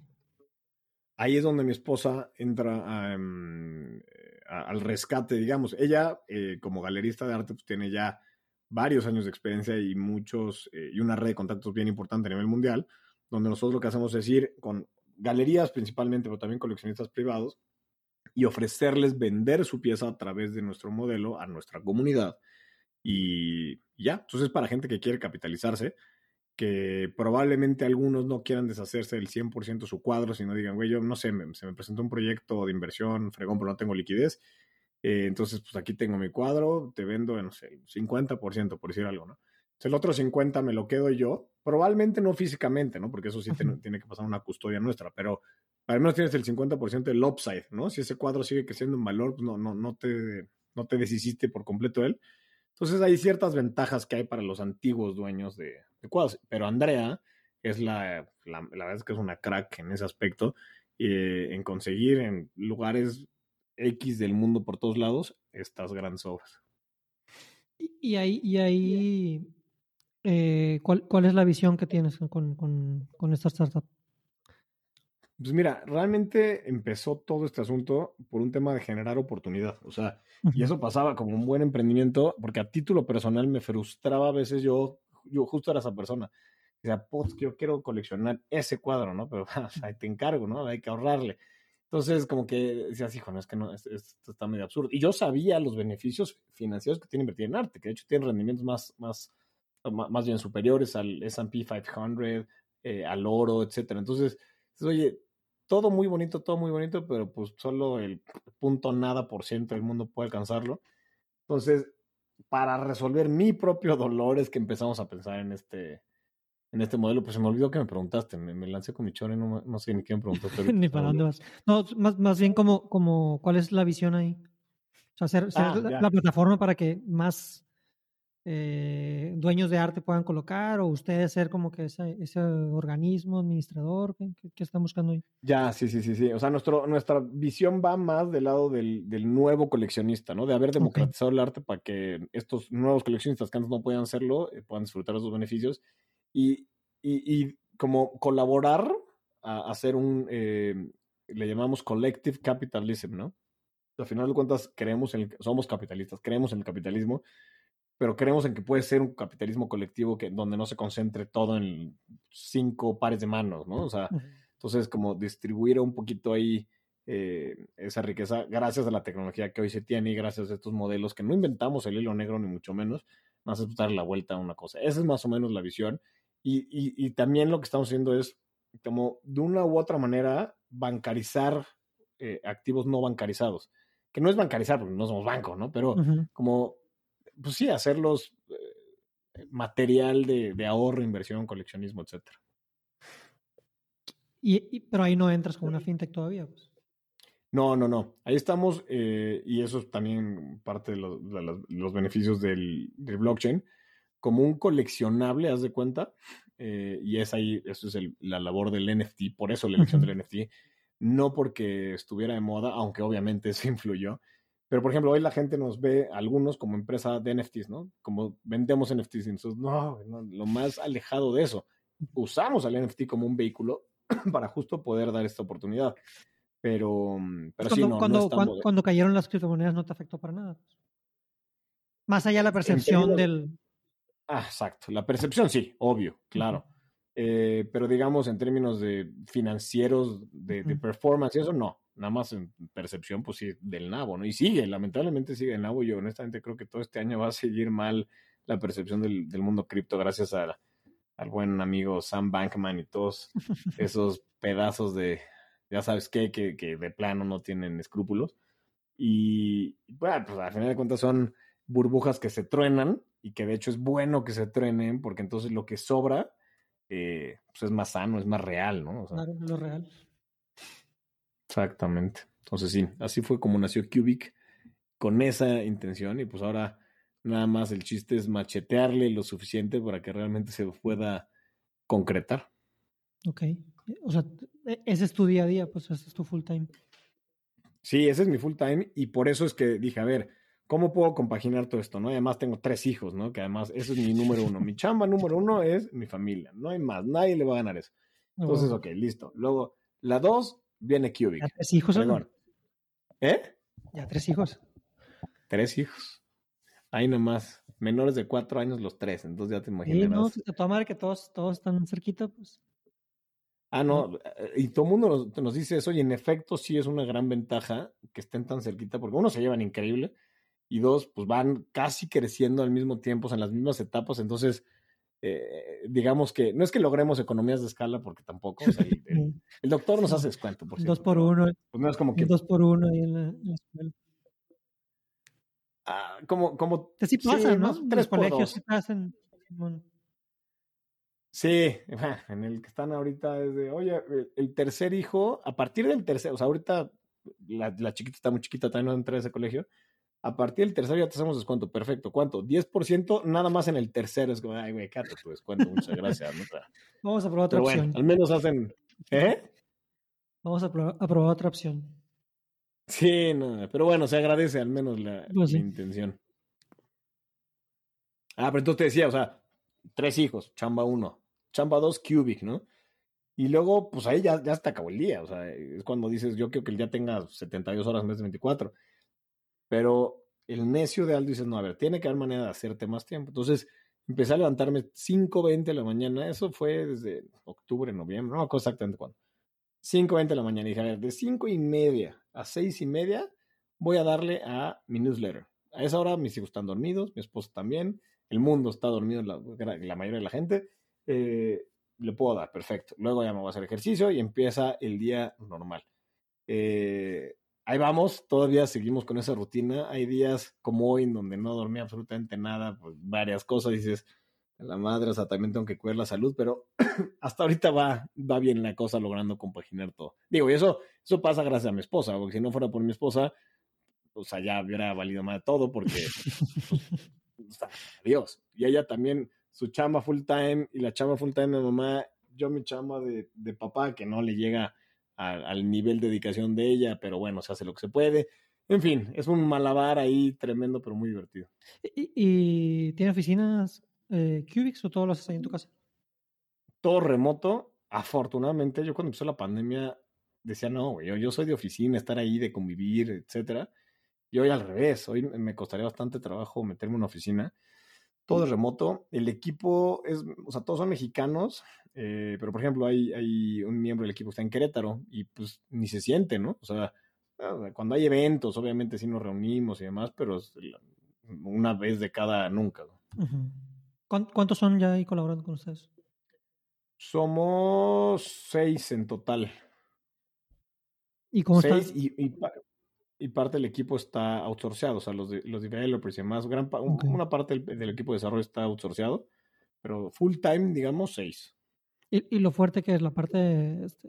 ahí es donde mi esposa entra em, al rescate, digamos. Ella, eh, como galerista de arte, pues tiene ya varios años de experiencia y muchos, eh, y una red de contactos bien importante a nivel mundial, donde nosotros lo que hacemos es ir con galerías principalmente, pero también coleccionistas privados, y ofrecerles vender su pieza a través de nuestro modelo a nuestra comunidad. Y ya, entonces para gente que quiere capitalizarse, que probablemente algunos no quieran deshacerse del 100% de su cuadro, sino digan, güey, yo no sé, se me presentó un proyecto de inversión, fregón, pero no tengo liquidez. Eh, entonces, pues aquí tengo mi cuadro, te vendo, no sé, 50%, por decir algo, ¿no? Entonces, el otro 50% me lo quedo yo, probablemente no físicamente, ¿no? Porque eso sí tiene, tiene, que pasar una custodia nuestra, pero al menos tienes el 50% del upside, ¿no? Si ese cuadro sigue creciendo en valor, pues no, no, no, te, no te deshiciste por completo de él. Entonces, hay ciertas ventajas que hay para los antiguos dueños de, pero Andrea es la, la, verdad es que es una crack en ese aspecto, eh, en conseguir en lugares X del mundo por todos lados estas grandes obras. Y ahí, y ahí eh, ¿cuál, ¿cuál, es la visión que tienes con, con, con esta startup? Pues mira, realmente empezó todo este asunto por un tema de generar oportunidad. O sea, y eso pasaba como un buen emprendimiento, porque a título personal me frustraba a veces yo yo justo era esa persona. O sea, pues yo quiero coleccionar ese cuadro, ¿no? Pero ahí te encargo, ¿no? Hay que ahorrarle. Entonces, como que decías, hijo, no, es que no, esto, está medio absurdo. Y yo sabía los beneficios financieros que tiene invertir en arte, que de hecho tiene rendimientos más, más, más bien superiores al S&P 500, eh, al oro, etcétera. Entonces, oye, todo muy bonito, todo muy bonito, pero pues solo el punto nada por ciento del mundo puede alcanzarlo. Entonces, para resolver mi propio dolor es que empezamos a pensar en este, en este modelo. Pues se me olvidó que me preguntaste, me, lancé con mi chore, no, no sé ni quién preguntó. ni para dónde vas. No, más, más bien como, como, ¿cuál es la visión ahí? O sea, hacer, ah, la, plataforma para que más eh, dueños de arte puedan colocar o ustedes ser como que ese, ese organismo administrador que, están buscando ahí? Ya, sí, sí, sí, sí. O sea, nuestro, nuestra visión va más del lado del, del nuevo coleccionista, ¿no? De haber democratizado el arte para que estos nuevos coleccionistas que antes no podían hacerlo eh, puedan disfrutar de esos beneficios y, y, y como colaborar a hacer un, eh, le llamamos collective capitalism, ¿no? Al final de cuentas, creemos en somos capitalistas, creemos en el capitalismo pero creemos en que puede ser un capitalismo colectivo que, donde no se concentre todo en cinco pares de manos, ¿no? O sea, entonces como distribuir un poquito ahí eh, esa riqueza gracias a la tecnología que hoy se tiene y gracias a estos modelos que no inventamos el hilo negro ni mucho menos, más es dar la vuelta a una cosa. Esa es más o menos la visión. Y, y, también lo que estamos haciendo es como de una u otra manera bancarizar eh, activos no bancarizados. Que no es bancarizar porque no somos banco, ¿no? Pero como pues sí, hacerlos, eh, material de, ahorro, inversión, coleccionismo, etcétera. Y, pero ahí no entras con una fintech todavía. Pues. No, no, no. Ahí estamos eh, y eso es también parte de, los, beneficios del, blockchain. Como un coleccionable, haz de cuenta, eh, y es ahí, eso es la labor del NFT, por eso la elección del NFT, no porque estuviera de moda, aunque obviamente eso influyó, pero, por ejemplo, hoy la gente nos ve, algunos, como empresa de NFTs, ¿no? Como vendemos NFTs. Y nosotros, no, lo más alejado de eso. Usamos al NFT como un vehículo para justo poder dar esta oportunidad. Pero, pero cuando, sí, no, cuando, cuando, cayeron las criptomonedas no te afectó para nada. Más allá de la percepción del... Ah, exacto. La percepción sí, obvio, claro. Eh, pero digamos, en términos de financieros, de, de performance y eso, no nada más en percepción, pues sí, del nabo, ¿no? Y sigue, lamentablemente sigue el nabo. Yo honestamente creo que todo este año va a seguir mal la percepción del, mundo cripto gracias a, al buen amigo Sam Bankman y todos esos pedazos de, ya sabes qué, que, que de plano no tienen escrúpulos. Y bueno, pues al final de cuentas son burbujas que se truenan y que de hecho es bueno que se truenen porque entonces lo que sobra eh, pues es más sano, es más real, ¿no? claro, lo real. Exactamente. Entonces sí, así fue como nació Cubic con esa intención y pues ahora nada más el chiste es machetearle lo suficiente para que realmente se pueda concretar. Ok. O sea, e, ese es tu día a día, pues ese es tu full time. Sí, ese es mi full time y por eso es que dije, a ver, ¿cómo puedo compaginar todo esto? ¿no? además tengo tres hijos, ¿no? Que además eso es mi número uno. Mi chamba número uno es mi familia. No hay más, nadie le va a ganar eso. Entonces, ok, listo. Luego, la dos, viene Cubic. ¿Ya tres hijos? ¿Eh? ¿Ya tres hijos? Tres hijos. Ahí nomás. Menores de cuatro años los tres, entonces ya te imaginas. no, te toma que todos, todos están cerquita, pues. Ah, no, eh, y todo el mundo nos, dice eso, y en efecto sí es una gran ventaja que estén tan cerquita, porque uno se llevan increíble, y dos, pues van casi creciendo al mismo tiempo, en las mismas etapas, entonces eh, digamos que no es que logremos economías de escala, porque tampoco. el, doctor nos hace descuento, por Dos por uno. Pues no es como que. Dos por uno ahí en la, escuela. Ah, como, como. sí pasa, ¿no? Tres colegios sí pasan. Sí, en el que están ahorita es de, oye, el tercer hijo, a partir del tercer, o sea, ahorita la, la chiquita está muy chiquita, también no entra a ese colegio, a partir del tercero ya te hacemos descuento. Perfecto. ¿Cuánto? 10% nada más en el tercero. Es como, ay, güey, cállate tu descuento. Muchas gracias. Vamos a probar otra opción. al menos hacen. ¿Eh? Vamos a probar, otra opción. Sí, no, pero bueno, se agradece al menos la, pues intención. Ah, pero entonces te decía, o sea, tres hijos, chamba uno, chamba dos, cubic, ¿no? Y luego, pues ahí ya, ya te acabó el día, o sea, es cuando dices, yo quiero que el día tenga 72 horas en vez de 24. Pero el necio de Aldo dice, no, a ver, tiene que haber manera de hacerte más tiempo. Entonces, empecé a levantarme 5.20 de la mañana. Eso fue desde octubre, noviembre, no me acuerdo exactamente cuándo. 5.20 de la mañana. Y dije, a ver, de 5 y media a 6 y media voy a darle a mi newsletter. A esa hora mis hijos están dormidos, mi esposo también, el mundo está dormido, la, la mayoría de la gente. Eh, le puedo dar, perfecto. Luego ya me voy a hacer ejercicio y empieza el día normal. Eh, ahí vamos, todavía seguimos con esa rutina. Hay días como hoy en donde no dormí absolutamente nada, pues varias cosas, dices, la madre, o sea, también tengo que cuidar la salud, pero hasta ahorita va, va bien la cosa logrando compaginar todo. Digo, y eso, eso pasa gracias a mi esposa, porque si no fuera por mi esposa, pues allá hubiera valido más de todo, porque, pues, adiós. Y ella también, su chamba full time y la chamba full time de mamá, yo mi chamba de, de papá, que no le llega al nivel de dedicación de ella, pero bueno, se hace lo que se puede. En fin, es un malabar ahí tremendo, pero muy divertido. ¿Y, tiene oficinas eh, Cubics o todo lo haces ahí en tu casa? Todo remoto. Afortunadamente, yo cuando empezó la pandemia decía, no, güey, yo, yo, soy de oficina, estar ahí, de convivir, etcétera. Y hoy al revés, hoy me costaría bastante trabajo meterme en una oficina. Todo es remoto. El equipo es, o sea, todos son mexicanos, eh, pero por ejemplo, hay, hay un miembro del equipo que está en Querétaro y pues ni se siente, ¿no? O sea, cuando hay eventos, obviamente sí nos reunimos y demás, pero una vez de cada nunca. ¿Cuántos son ya ahí colaborando con ustedes? Somos seis en total. ¿Y cómo seis Y, y parte del equipo está outsourceado, o sea, los, los developers y demás, gran una parte del, equipo de desarrollo está outsourceado, pero full time, digamos, seis. ¿Y, lo fuerte que es la parte este,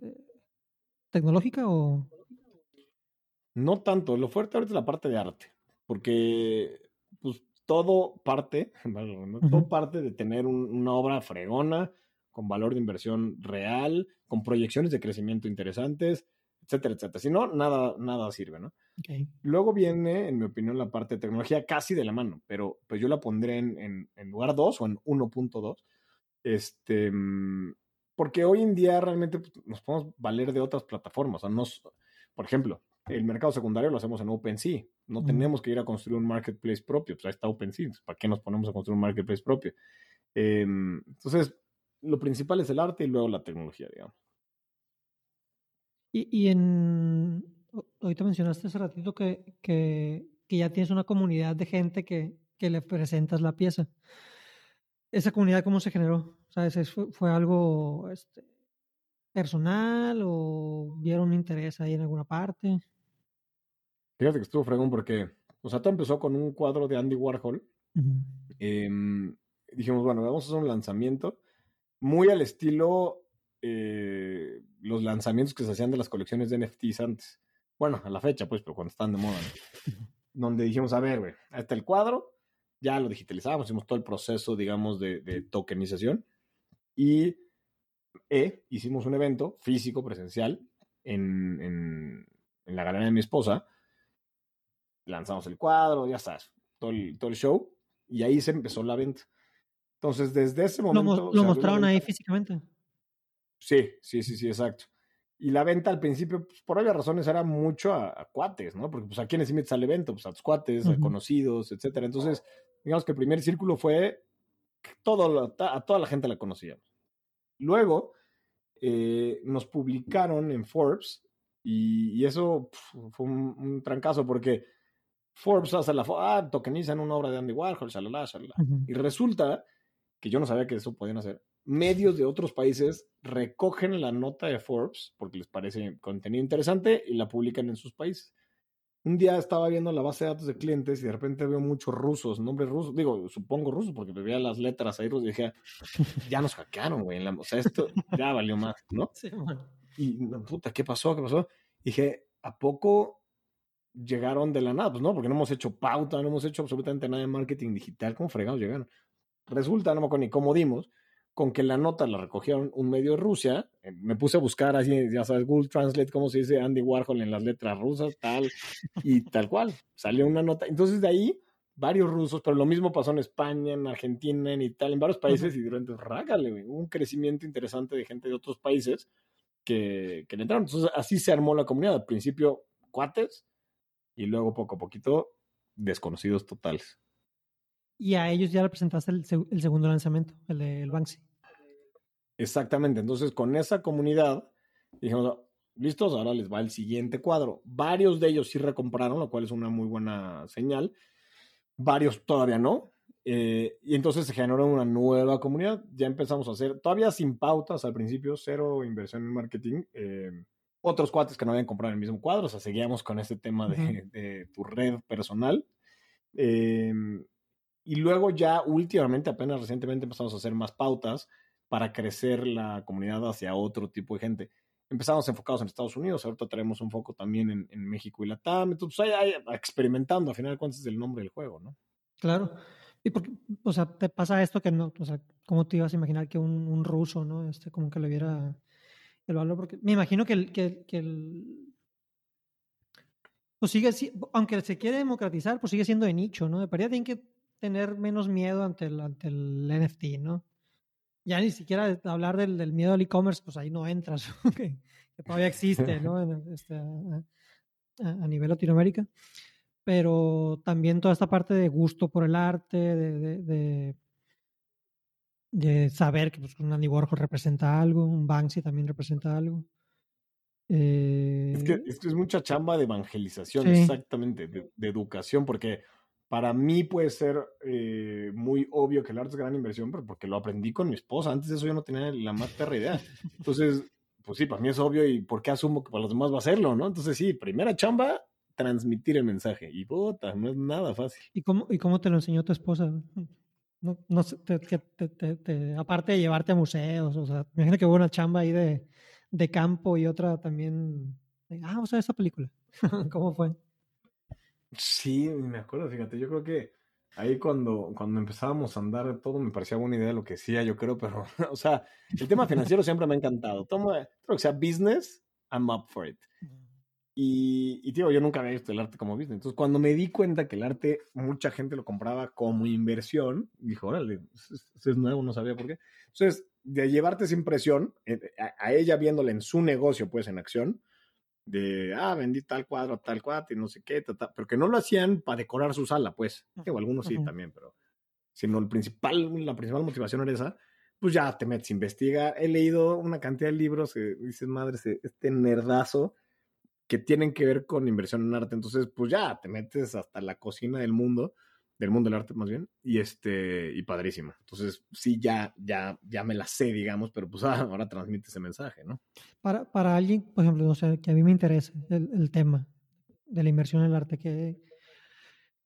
tecnológica o...? No tanto, lo fuerte ahorita es la parte de arte, porque pues todo parte, todo parte de tener una obra fregona, con valor de inversión real, con proyecciones de crecimiento interesantes, etcétera, etcétera. Si no, nada, nada sirve, ¿no? Luego viene, en mi opinión, la parte de tecnología casi de la mano, pero pues yo la pondré en, en, lugar 2 o en 1.2. Este, mm, porque hoy en día realmente pues, nos podemos valer de otras plataformas. O sea, nos, por ejemplo, el mercado secundario lo hacemos en OpenSea. No tenemos que ir a construir un marketplace propio. Pues ahí está OpenSea. ¿Para qué nos ponemos a construir un marketplace propio? Em, entonces, lo principal es el arte y luego la tecnología, digamos. Y, y en, ahorita mencionaste hace ratito que, que, que, ya tienes una comunidad de gente que, que, le presentas la pieza. ¿Esa comunidad cómo se generó? ¿Sabes? ¿Fue, fue algo este, personal o vieron interés ahí en alguna parte? Fíjate que estuvo fregón porque, o sea, todo empezó con un cuadro de Andy Warhol. Em, dijimos, bueno, vamos a hacer un lanzamiento muy al estilo eh, los lanzamientos que se hacían de las colecciones de NFTs antes. Bueno, a la fecha, pues, pero cuando están de moda. Donde dijimos, a ver, güey, ahí está el cuadro, ya lo digitalizamos, hicimos todo el proceso, digamos, de, de tokenización. Y e, hicimos un evento físico, presencial, en, en, en, la galería de mi esposa. Lanzamos el cuadro, ya sabes, todo el, todo el show. Y ahí se empezó la venta. Entonces, desde ese momento. ¿Lo, mostraron ahí físicamente? Sí, sí, sí, sí, exacto. Y la venta al principio, pues, por obvias razones, era mucho a, cuates, ¿no? Porque pues a quienes invitas al evento, pues a tus cuates, a conocidos, etcétera. Entonces, digamos que el primer círculo fue todo, a toda la gente la conocíamos. Luego, eh, nos publicaron en Forbes y, eso fue un, trancazo porque Forbes hace la ah, tokenizan una obra de Andy Warhol, shalala, shalala. Y resulta que yo no sabía que eso podían hacer. Medios de otros países recogen la nota de Forbes porque les parece contenido interesante y la publican en sus países un día estaba viendo la base de datos de clientes y de repente veo muchos rusos, nombres rusos, digo, supongo rusos porque veía las letras ahí rusas y dije, ya nos hackearon, güey, o sea, esto ya valió más, ¿no? Sí, bueno. Y, puta, ¿qué pasó? ¿Qué pasó? dije, ¿a poco llegaron de la nada? Pues no, porque no hemos hecho pauta, no hemos hecho absolutamente nada de marketing digital, ¿cómo fregados llegaron? Resulta, no me acuerdo ni cómo dimos, con que la nota la recogieron un medio de Rusia. Eh, me puse a buscar así, ya sabes, Google Translate, cómo se dice Andy Warhol en las letras rusas, tal, y tal cual. Salió una nota. Entonces de ahí, varios rusos, pero lo mismo pasó en España, en Argentina, en Italia, en varios países, y durante, rágale, hubo un crecimiento interesante de gente de otros países que, que le entraron. Entonces así se armó la comunidad. Al principio, cuates, y luego poco a poquito, desconocidos totales. Y a ellos ya le presentaste el, segundo lanzamiento, el del Banksy. Exactamente. Entonces, con esa comunidad, dijimos, listos, ahora les va el siguiente cuadro. Varios de ellos sí recompraron, lo cual es una muy buena señal. Varios todavía no. Eh, y entonces se generó una nueva comunidad. Ya empezamos a hacer, todavía sin pautas al principio, cero inversión en marketing. Eh, otros cuates que no habían comprado el mismo cuadro, o sea, seguíamos con este tema de, tu red personal. Eh, y luego ya últimamente, apenas recientemente empezamos a hacer más pautas para crecer la comunidad hacia otro tipo de gente. Empezamos enfocados en Estados Unidos, ahorita tenemos un foco también en, México y Latam, entonces pues, ahí, experimentando, al final de cuentas es el nombre del juego, ¿no? Claro. Y porque, o sea, te pasa esto que no, o sea, ¿cómo te ibas a imaginar que un, un ruso, ¿no? Este, como que le viera el valor, porque me imagino que el, que, el pues sigue, aunque se quiere democratizar, pues sigue siendo de nicho, ¿no? De paría tienen que tener menos miedo ante el, ante el NFT, ¿no? Ya ni siquiera hablar del, del miedo al e-commerce, pues ahí no entras, que, todavía existe, ¿no? Este, a, nivel Latinoamérica. Pero también toda esta parte de gusto por el arte, de, de, de, saber que pues, un Andy Warhol representa algo, un Banksy también representa algo. es, que, es, que, es mucha chamba de evangelización, exactamente, de, educación, porque para mí puede ser eh, muy obvio que el arte es gran inversión, pero porque lo aprendí con mi esposa. Antes de eso yo no tenía la más perra idea. Entonces, pues sí, para mí es obvio y ¿por qué asumo que para los demás va a serlo, no? Entonces sí, primera chamba, transmitir el mensaje. Y puta, no es nada fácil. ¿Y cómo, y cómo te lo enseñó tu esposa? No, no te, te, aparte de llevarte a museos, o sea, imagino que hubo una chamba ahí de, de campo y otra también. ah, vamos a ver esa película. ¿Cómo fue? Sí, me acuerdo, fíjate, yo creo que ahí cuando, cuando empezábamos a andar todo me parecía buena idea lo que decía, yo creo, pero, o sea, el tema financiero siempre me ha encantado. Todo, creo que sea business, I'm up for it. Y, y, tío, yo nunca había visto el arte como business. Entonces, cuando me di cuenta que el arte, mucha gente lo compraba como inversión, dijo, órale, eso es nuevo, no sabía por qué. Entonces, de llevarte esa impresión, eh, a, ella viéndola en su negocio, pues, en acción, de, ah, vendí tal cuadro, tal cuadro, y no sé qué, pero que no lo hacían para decorar su sala, pues. o algunos sí también, pero sino el principal, la principal motivación era esa, pues ya te metes, investiga. He leído una cantidad de libros que dices, madre, este nerdazo que tienen que ver con inversión en arte. Entonces, pues ya te metes hasta la cocina del mundo, del mundo del arte más bien, y este, y padrísimo. Entonces, sí, ya, ya, ya me la sé, digamos, pero pues ahora transmite ese mensaje, ¿no? Para, para alguien, por ejemplo, no sé, que a mí me interese el, el tema de la inversión en el arte, ¿qué,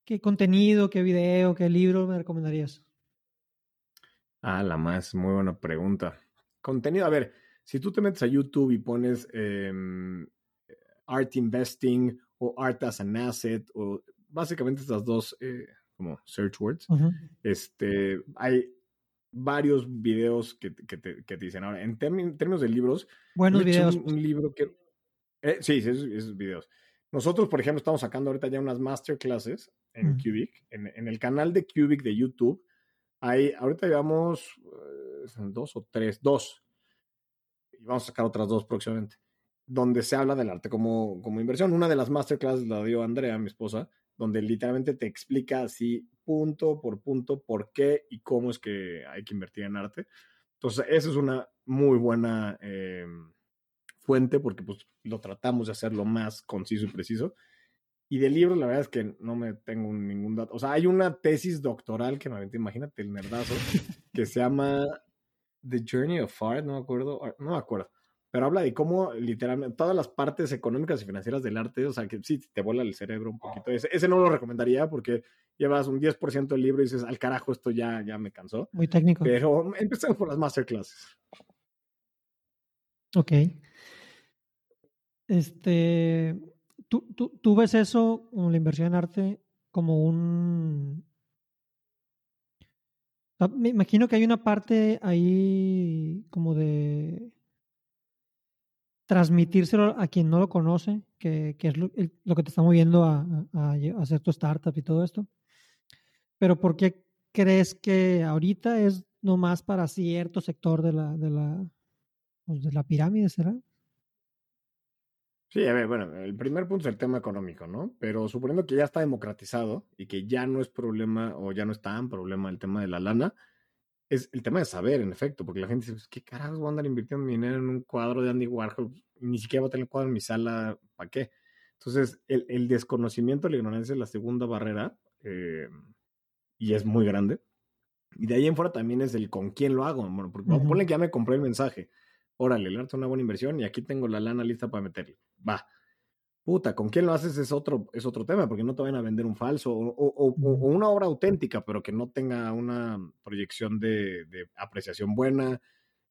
¿qué contenido, qué video, qué libro me recomendarías? Ah, la más, muy buena pregunta. Contenido, a ver, si tú te metes a YouTube y pones em, art investing o art as an asset o básicamente estas dos eh, como search words. Este, hay varios videos que, que, te, que te, dicen ahora, en, términos de libros, buenos videos. Un, libro que... Eh, sí, esos, videos. Nosotros, por ejemplo, estamos sacando ahorita ya unas masterclasses en Cubic, en, en, el canal de Cubic de YouTube. Hay, ahorita llevamos eh, dos o tres, dos. Y vamos a sacar otras dos próximamente donde se habla del arte como, como inversión. Una de las masterclasses la dio Andrea, mi esposa, donde literalmente te explica así punto por punto por qué y cómo es que hay que invertir en arte. Entonces, esa es una muy buena eh, fuente porque pues lo tratamos de hacer lo más conciso y preciso. Y de libros, la verdad es que no me tengo ningún dato. O sea, hay una tesis doctoral que me aventé, imagínate el nerdazo, que se llama The Journey of Art, no me acuerdo, no me acuerdo pero habla de cómo literalmente todas las partes económicas y financieras del arte, o sea, que sí, te vuela el cerebro un poquito. Ese, ese no lo recomendaría porque llevas un 10% del libro y dices, al carajo, esto ya, ya me cansó. Muy técnico. Pero empecemos por las masterclasses. Ok. Este, ¿tú, tú, tú ves eso, la inversión en arte, como un... Me imagino que hay una parte ahí como de transmitírselo a quien no lo conoce, que, es lo, que te está moviendo a, hacer tu startup y todo esto. Pero ¿por qué crees que ahorita es nomás para cierto sector de la, de la, pues, de la pirámide, será? Sí, a ver, bueno, el primer punto es el tema económico, ¿no? Pero suponiendo que ya está democratizado y que ya no es problema o ya no es tan problema el tema de la lana, es el tema de saber, en efecto, porque la gente dice, pues, ¿qué carajos voy a andar invirtiendo mi dinero en un cuadro de Andy Warhol? Ni siquiera voy a tener el cuadro en mi sala, ¿para qué? Entonces, el, el desconocimiento, la ignorancia es la segunda barrera eh, y es muy grande. Y de ahí en fuera también es el con quién lo hago. Bueno, porque ponle que ya me compré el mensaje. Órale, el arte es una buena inversión y aquí tengo la lana lista para meterle. Va puta, ¿con quién lo haces? Es otro, es otro tema, porque no te van a vender un falso o, una obra auténtica, pero que no tenga una proyección de, apreciación buena,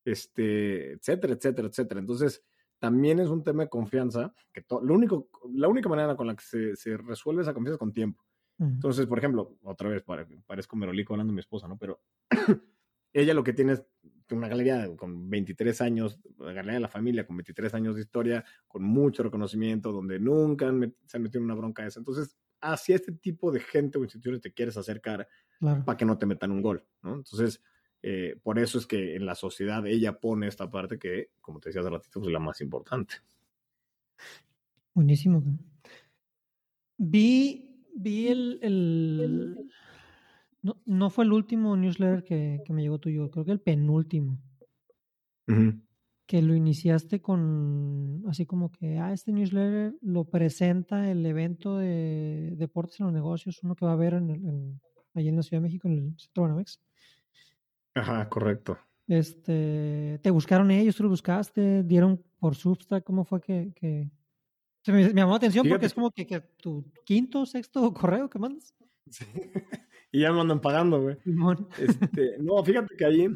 este, etcétera, etcétera, etcétera. Entonces, también es un tema de confianza, que lo único, la única manera con la que se, resuelve esa confianza es con tiempo. Entonces, por ejemplo, otra vez, parezco merolico hablando de mi esposa, ¿no? Pero ella lo que tiene es una galería con 23 años, la galería de la familia con 23 años de historia, con mucho reconocimiento, donde nunca se han metido en una bronca esa. Entonces, hacia este tipo de gente o instituciones te quieres acercar para que no te metan un gol, ¿no? Entonces, eh, por eso es que en la sociedad ella pone esta parte que, como te decía hace ratito, pues, es la más importante. Buenísimo. Vi, vi el no, no fue el último newsletter que, que me llegó tuyo, creo que el penúltimo. Que lo iniciaste con, así como que, ah, este newsletter lo presenta el evento de deportes en los negocios, uno que va a haber en, en, allí en la Ciudad de México, en el Centro Banamex. Ajá, correcto. Este, ¿Te buscaron ellos? ¿Tú lo buscaste? ¿Dieron por Substack? ¿Cómo fue que, que, me, llamó la atención porque es como que, que, tu quinto, sexto correo que mandas. Sí. y ya me andan pagando, güey. Este, no, fíjate que ahí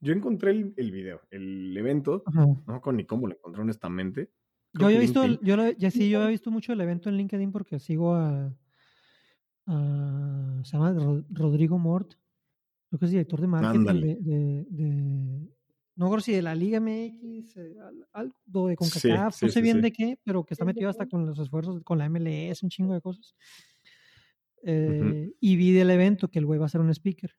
yo encontré el, el video, el evento, no con ni cómo lo encontré honestamente. yo he visto, yo ya sí, yo he visto mucho el evento en LinkedIn porque sigo a, se llama Rodrigo Mort, creo que es director de marketing de, de, no recuerdo si de la Liga MX, eh, algo de CONCACAF, no sé bien de qué, pero que está metido hasta con los esfuerzos, con la MLS, un chingo de cosas. Eh, y vi del evento que el güey va a ser un speaker.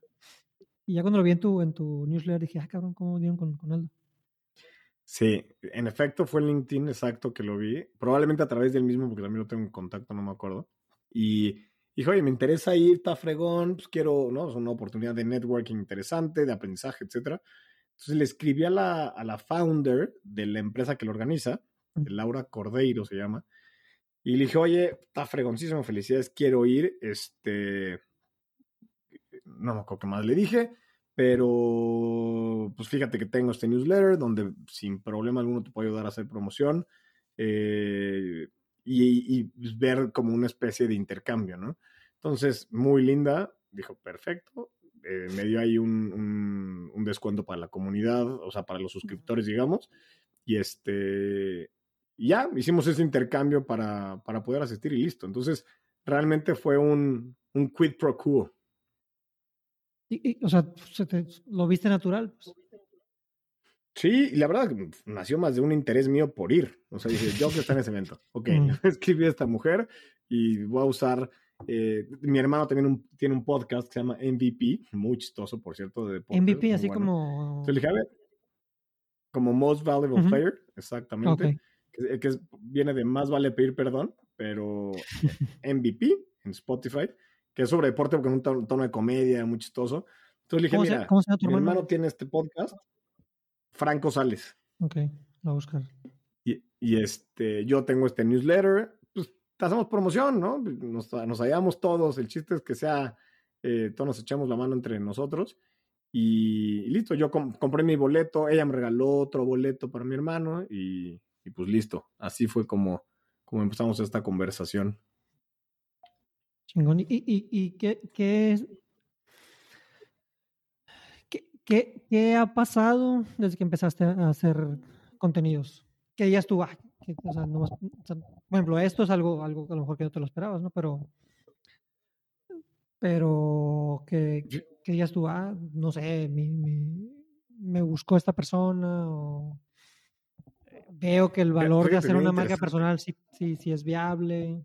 Y ya cuando lo vi en tu, en tu newsletter dije, ah, cabrón, ¿cómo dieron con, con Aldo? Sí, en efecto fue en LinkedIn exacto que lo vi. Probablemente a través del mismo, porque también lo tengo en contacto, no me acuerdo. Y dijo, oye, me interesa ir, está fregón, pues quiero, ¿no? Es una oportunidad de networking interesante, de aprendizaje, etcétera. Entonces le escribí a la, a la founder de la empresa que lo organiza, Laura Cordeiro se llama, y le dije, oye, está fregoncísimo, felicidades, quiero ir, este, no me acuerdo qué más le dije, pero pues fíjate que tengo este newsletter donde sin problema alguno te puedo ayudar a hacer promoción eh, y, ver como una especie de intercambio, ¿no? Entonces, muy linda, dijo, perfecto, eh, me dio ahí un, un, descuento para la comunidad, o sea, para los suscriptores, digamos, y este, ya hicimos ese intercambio para, para poder asistir y listo. Entonces, realmente fue un, un quid pro quo. Y, o sea, ¿lo viste natural? Pues. Sí, y la verdad nació más de un interés mío por ir. O sea, dije, yo que está en ese evento. Ok, mm. escribí a esta mujer y voy a usar. Eh, mi hermano también tiene un podcast que se llama MVP, muy chistoso, por cierto. De MVP, así como. Le dije, como Most Valuable Player, exactamente. Que, que, viene de más vale pedir perdón, pero MVP en Spotify que es sobre deporte porque es un tono, de comedia muy chistoso. Entonces le dije, mira, mi hermano tiene este podcast, Franco Sales. Ok, lo a buscar. Y, y, este, yo tengo este newsletter, pues te hacemos promoción, ¿no? Nos, nos hallamos todos, el chiste es que sea, eh, todos nos echamos la mano entre nosotros. Y, listo, yo compré mi boleto, ella me regaló otro boleto para mi hermano y, y pues listo. Así fue como, como empezamos esta conversación. Chingón. ¿Y, y, y qué, qué, qué, qué, ha pasado desde que empezaste a hacer contenidos? Que digas tú, ah, o sea, no por ejemplo, esto es algo, algo a lo mejor que no te lo esperabas, ¿no? Pero, pero que, que digas tú, ah, no sé, mi, mi, me buscó esta persona o veo que el valor de hacer una marca personal sí, sí, sí es viable.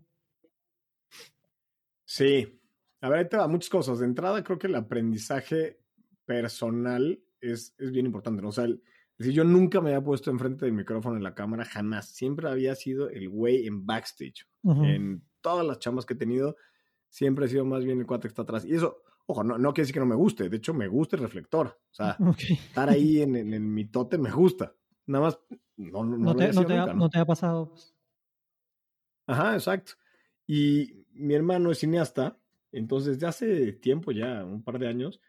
Sí, a ver, ahí te va muchas cosas. De entrada, creo que el aprendizaje personal es, es bien importante. ¿no? O sea, decir, yo nunca me había puesto enfrente del micrófono en la cámara, jamás. Siempre había sido el güey en backstage. En todas las chamas que he tenido, siempre he sido más bien el cuate que está atrás. Y eso, ojo, no, no quiere decir que no me guste. De hecho, me gusta el reflector. O sea, estar ahí en, en, en, mi tote me gusta. Nada más, no, no, no, te, no, te, ha, no, te, ha, pasado. Pues. Ajá, exacto. Y mi hermano es cineasta, entonces de hace tiempo ya, un par de años,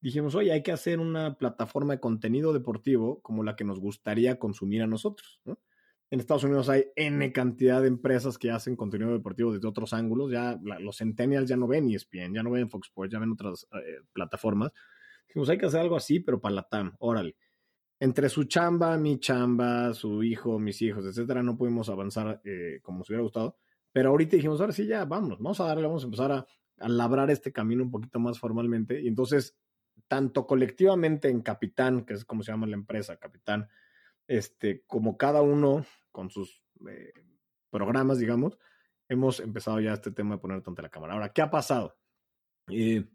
dijimos, oye, hay que hacer una plataforma de contenido deportivo como la que nos gustaría consumir a nosotros. En Estados Unidos hay N cantidad de empresas que hacen contenido deportivo desde otros ángulos. Ya los centennials ya no ven ESPN, ya no ven Fox Sports, ya ven otras eh, plataformas. Dijimos, hay que hacer algo así, pero para la TAM, órale. Entre su chamba, mi chamba, su hijo, mis hijos, etcétera, no pudimos avanzar eh, como nos hubiera gustado. Pero ahorita dijimos, ahora sí, ya, vamos, vamos a darle, vamos a empezar a, labrar este camino un poquito más formalmente. Y entonces, tanto colectivamente en Capitán, que es como se llama la empresa, Capitán, este, como cada uno con sus eh, programas, digamos, hemos empezado ya este tema de poner ante la cámara. Ahora, ¿qué ha pasado? Eh,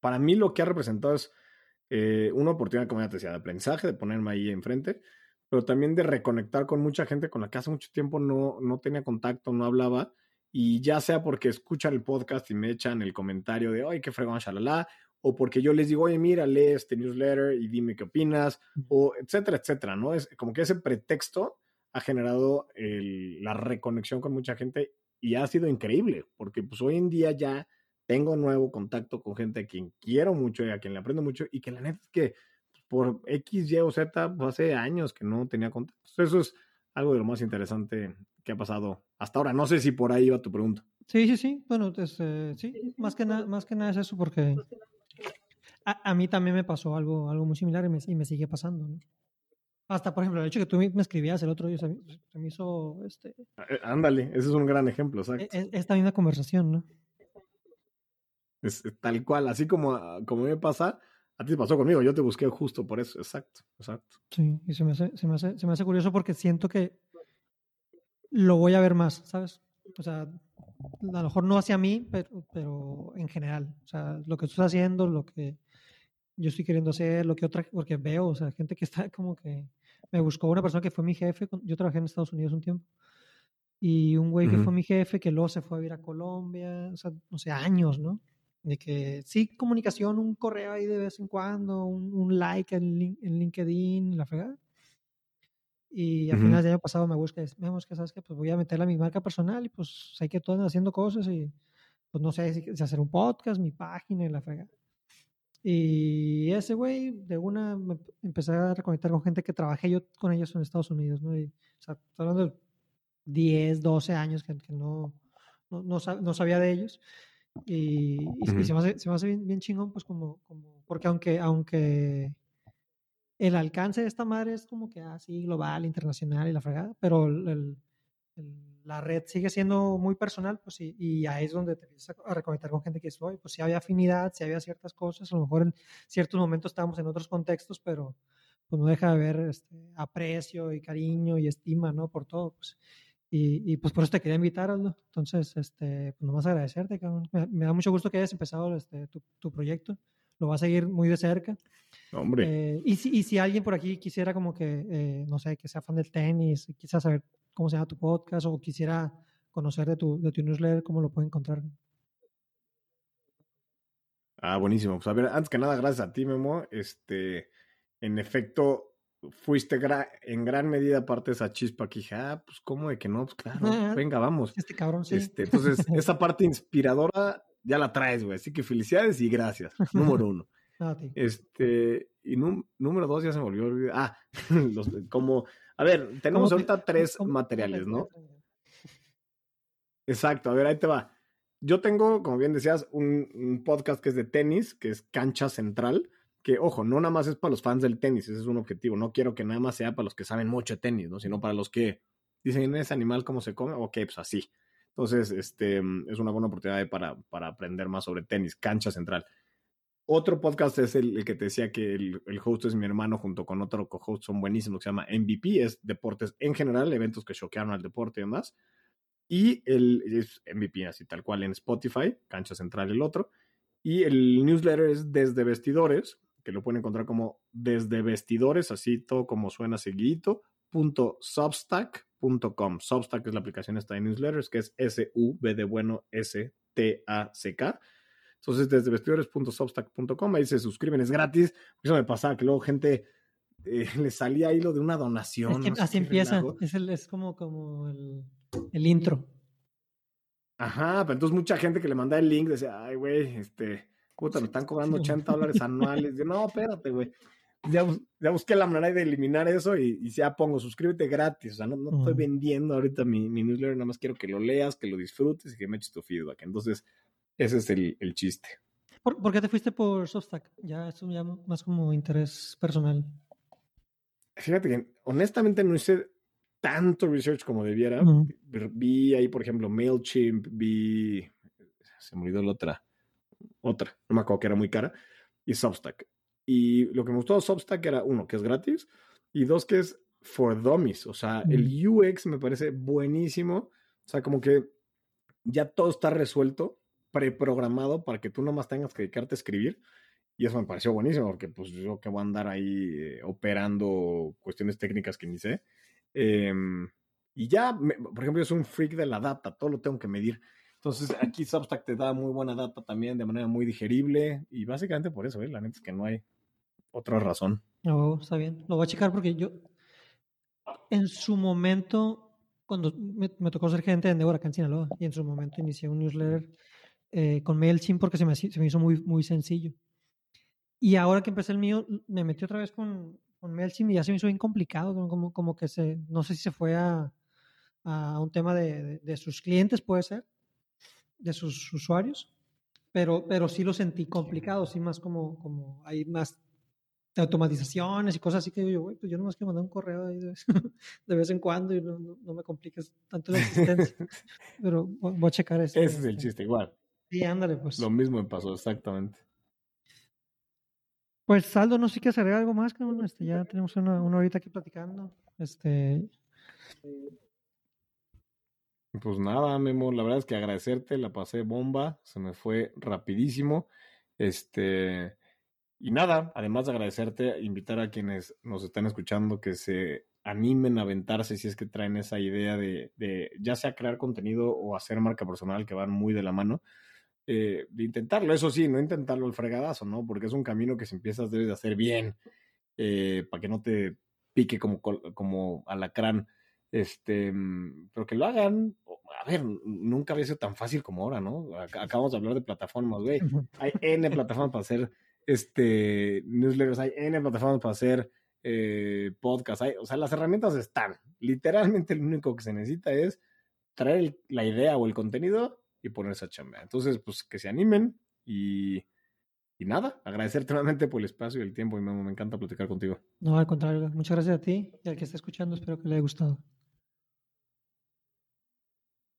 para mí lo que ha representado es eh, una oportunidad, como ya te decía, de aprendizaje, de ponerme ahí enfrente, pero también de reconectar con mucha gente con la que hace mucho tiempo no, no tenía contacto, no hablaba y ya sea porque escuchan el podcast y me echan el comentario de, ay, qué fregón, shalala, o porque yo les digo, oye, mira, lee este newsletter y dime qué opinas, o etcétera, etcétera, ¿no? Es como que ese pretexto ha generado la reconexión con mucha gente y ha sido increíble, porque pues hoy en día ya tengo nuevo contacto con gente a quien quiero mucho y a quien le aprendo mucho y que la neta es que por X, Y o Z, pues hace años que no tenía contacto. Eso es algo de lo más interesante qué ha pasado hasta ahora. No sé si por ahí iba tu pregunta. Sí, sí, sí. Bueno, este, sí, más que, nada, más que nada es eso porque a, mí también me pasó algo, algo muy similar y me, y me sigue pasando, ¿no? Hasta, por ejemplo, el hecho que tú me escribías el otro día, se me, hizo... Este, eh, Ándale, ese es un gran ejemplo, exacto. E, e, esta misma conversación, ¿no? Es tal cual, así como, como me pasa, a ti te pasó conmigo, yo te busqué justo por eso, exacto, exacto. Sí, y se me hace, se me hace, se me hace curioso porque siento que lo voy a ver más, ¿sabes? O sea, a lo mejor no hacia mí, pero, pero en general. O sea, lo que tú estás haciendo, lo que yo estoy queriendo hacer, lo que otra, porque veo, o sea, gente que está como que me buscó una persona que fue mi jefe, yo trabajé en Estados Unidos un tiempo, y un güey que fue mi jefe que luego se fue a vivir a Colombia, o sea, no sé, años, ¿no? De que sí, comunicación, un correo ahí de vez en cuando, un, like en, en, LinkedIn, la fregada. Y al final del año pasado me busca, vemos que sabes que pues voy a meterla a mi marca personal y pues hay que todos haciendo cosas y pues no sé si, hacer un podcast, mi página y la fregada. Y ese güey, de una, me empecé a reconectar con gente que trabajé yo con ellos en Estados Unidos, ¿no? Y, o sea, hablando de 10, 12 años que, que no, no, no, sabía de ellos. Y, se me hace, se me hace bien, bien, chingón, pues como, como, porque aunque, aunque el alcance de esta madre es como que así ah, global, internacional y la fregada, pero el, la red sigue siendo muy personal, pues y, y ahí es donde te empiezas a reconectar con gente que estoy, pues si había afinidad, si había ciertas cosas, a lo mejor en ciertos momentos estábamos en otros contextos, pero pues no deja de haber este, aprecio y cariño y estima, ¿no? Por todo, pues. Y, y pues por eso te quería invitar, Aldo. Entonces, este, pues nomás agradecerte, Me, me, da mucho gusto que hayas empezado este, tu, tu proyecto. Lo va a seguir muy de cerca. Hombre. Eh, y, si, y si alguien por aquí quisiera como que, eh, no sé, que sea fan del tenis, quisiera saber cómo se llama tu podcast o quisiera conocer de tu, de tu newsletter, ¿cómo lo puede encontrar? Ah, buenísimo. Pues a ver, antes que nada, gracias a ti, Memo. Este, en efecto, fuiste en gran medida parte de esa chispa que dije, ah, pues cómo de que no, pues claro, venga, vamos. Este cabrón, sí. Este, entonces, esa parte inspiradora ya la traes, güey. Así que felicidades y gracias. Número uno. este, y número dos ya se me olvidar. Ah, los, como a ver, tenemos ahorita tres materiales, ¿no? Exacto, a ver, ahí te va. Yo tengo, como bien decías, un, podcast que es de tenis, que es Cancha Central, que, ojo, no nada más es para los fans del tenis, ese es un objetivo. No quiero que nada más sea para los que saben mucho de tenis, ¿no? Sino para los que dicen, ¿ese animal cómo se come? Ok, pues así. Entonces, este, es una buena oportunidad para, para aprender más sobre tenis, Cancha Central. Otro podcast es el, que te decía que el, host es mi hermano junto con otro co-host, son buenísimos, que se llama MVP, es deportes en general, eventos que choquearon al deporte y demás. Y el es MVP, así tal cual en Spotify, Cancha Central el otro. Y el newsletter es Desde Vestidores, que lo pueden encontrar como Desde Vestidores, así todo como suena seguidito, punto substack.com. Substack es la aplicación esta de newsletters, que es S-U-B de bueno S-T-A-C-K. Entonces, desde vestidores.substack.com, ahí se suscriben, es gratis. Eso me pasaba que luego gente eh, le salía ahí lo de una donación. así empieza, es, el, es, como, como el, el, intro. Ajá, pero entonces mucha gente que le manda el link decía, ay, güey, este, puta, me están cobrando 80 dólares anuales. Yo, no, espérate, güey. Ya, ya, busqué la manera de eliminar eso y, y ya pongo, suscríbete gratis. O sea, no, no estoy vendiendo ahorita mi, mi, newsletter, nada más quiero que lo leas, que lo disfrutes y que me eches tu feedback. Entonces, ese es el, el chiste. ¿Por, qué te fuiste por Substack? Ya es ya más como interés personal. Fíjate que honestamente no hice tanto research como debiera. Vi ahí, por ejemplo, MailChimp, vi. Se me olvidó la otra. Otra, no me acuerdo que era muy cara. Y Substack. Y lo que me gustó de Substack era, uno, que es gratis. Y dos, que es for dummies. O sea, el UX me parece buenísimo. O sea, como que ya todo está resuelto preprogramado para que tú nomás tengas que dedicarte a escribir. Y eso me pareció buenísimo, porque pues yo que voy a andar ahí eh, operando cuestiones técnicas que ni sé. Em, y ya, por ejemplo, yo soy un freak de la data, todo lo tengo que medir. Entonces aquí Substack te da muy buena data también de manera muy digerible y básicamente por eso, ¿eh? la neta es que no hay otra razón. No, está bien. Lo voy a checar porque yo en su momento, cuando me, tocó ser gerente de en Sinaloa y en su momento inicié un newsletter eh, con MailChimp porque se me, se me hizo muy, muy sencillo. Y ahora que empecé el mío, me metí otra vez con, con MailChimp y ya se me hizo bien complicado, como, como que se, no sé si se fue a, a un tema de, de, sus clientes, puede ser, de sus usuarios, pero, pero sí lo sentí complicado, sí más como, como hay más de automatizaciones y cosas así que yo, güey, pues yo nomás quiero mandar un correo ahí de, vez en cuando y no, no, me compliques tanto la existencia. Pero voy a checar eso. Ese es el chiste, igual. Sí, ándale, pues. Lo mismo me pasó, exactamente. Pues Saldo, no sé si quieres agregar algo más, que este, ya tenemos una, una horita aquí platicando. Este. Pues nada, Memo, la verdad es que agradecerte, la pasé bomba, se me fue rapidísimo. Este, y nada, además de agradecerte, invitar a quienes nos están escuchando que se animen a aventarse si es que traen esa idea de, de ya sea crear contenido o hacer marca personal que van muy de la mano. Eh, de intentarlo, eso sí, no intentarlo el fregadazo, ¿no? Porque es un camino que si empiezas debes de hacer bien, eh, para que no te pique como, como alacrán, este, mm, pero que lo hagan, a ver, nunca había sido tan fácil como ahora, ¿no? Acabamos de hablar de plataformas, güey, hay N plataformas para hacer este, newsletters, hay N plataformas para hacer eh, podcasts, hay, o sea, las herramientas están, literalmente lo único que se necesita es traer la idea o el contenido y ponerse a chambear. Entonces, pues que se animen y, y nada, agradecerte nuevamente por el espacio y el tiempo y me, me encanta platicar contigo. No, al contrario, muchas gracias a ti y al que está escuchando, espero que le haya gustado.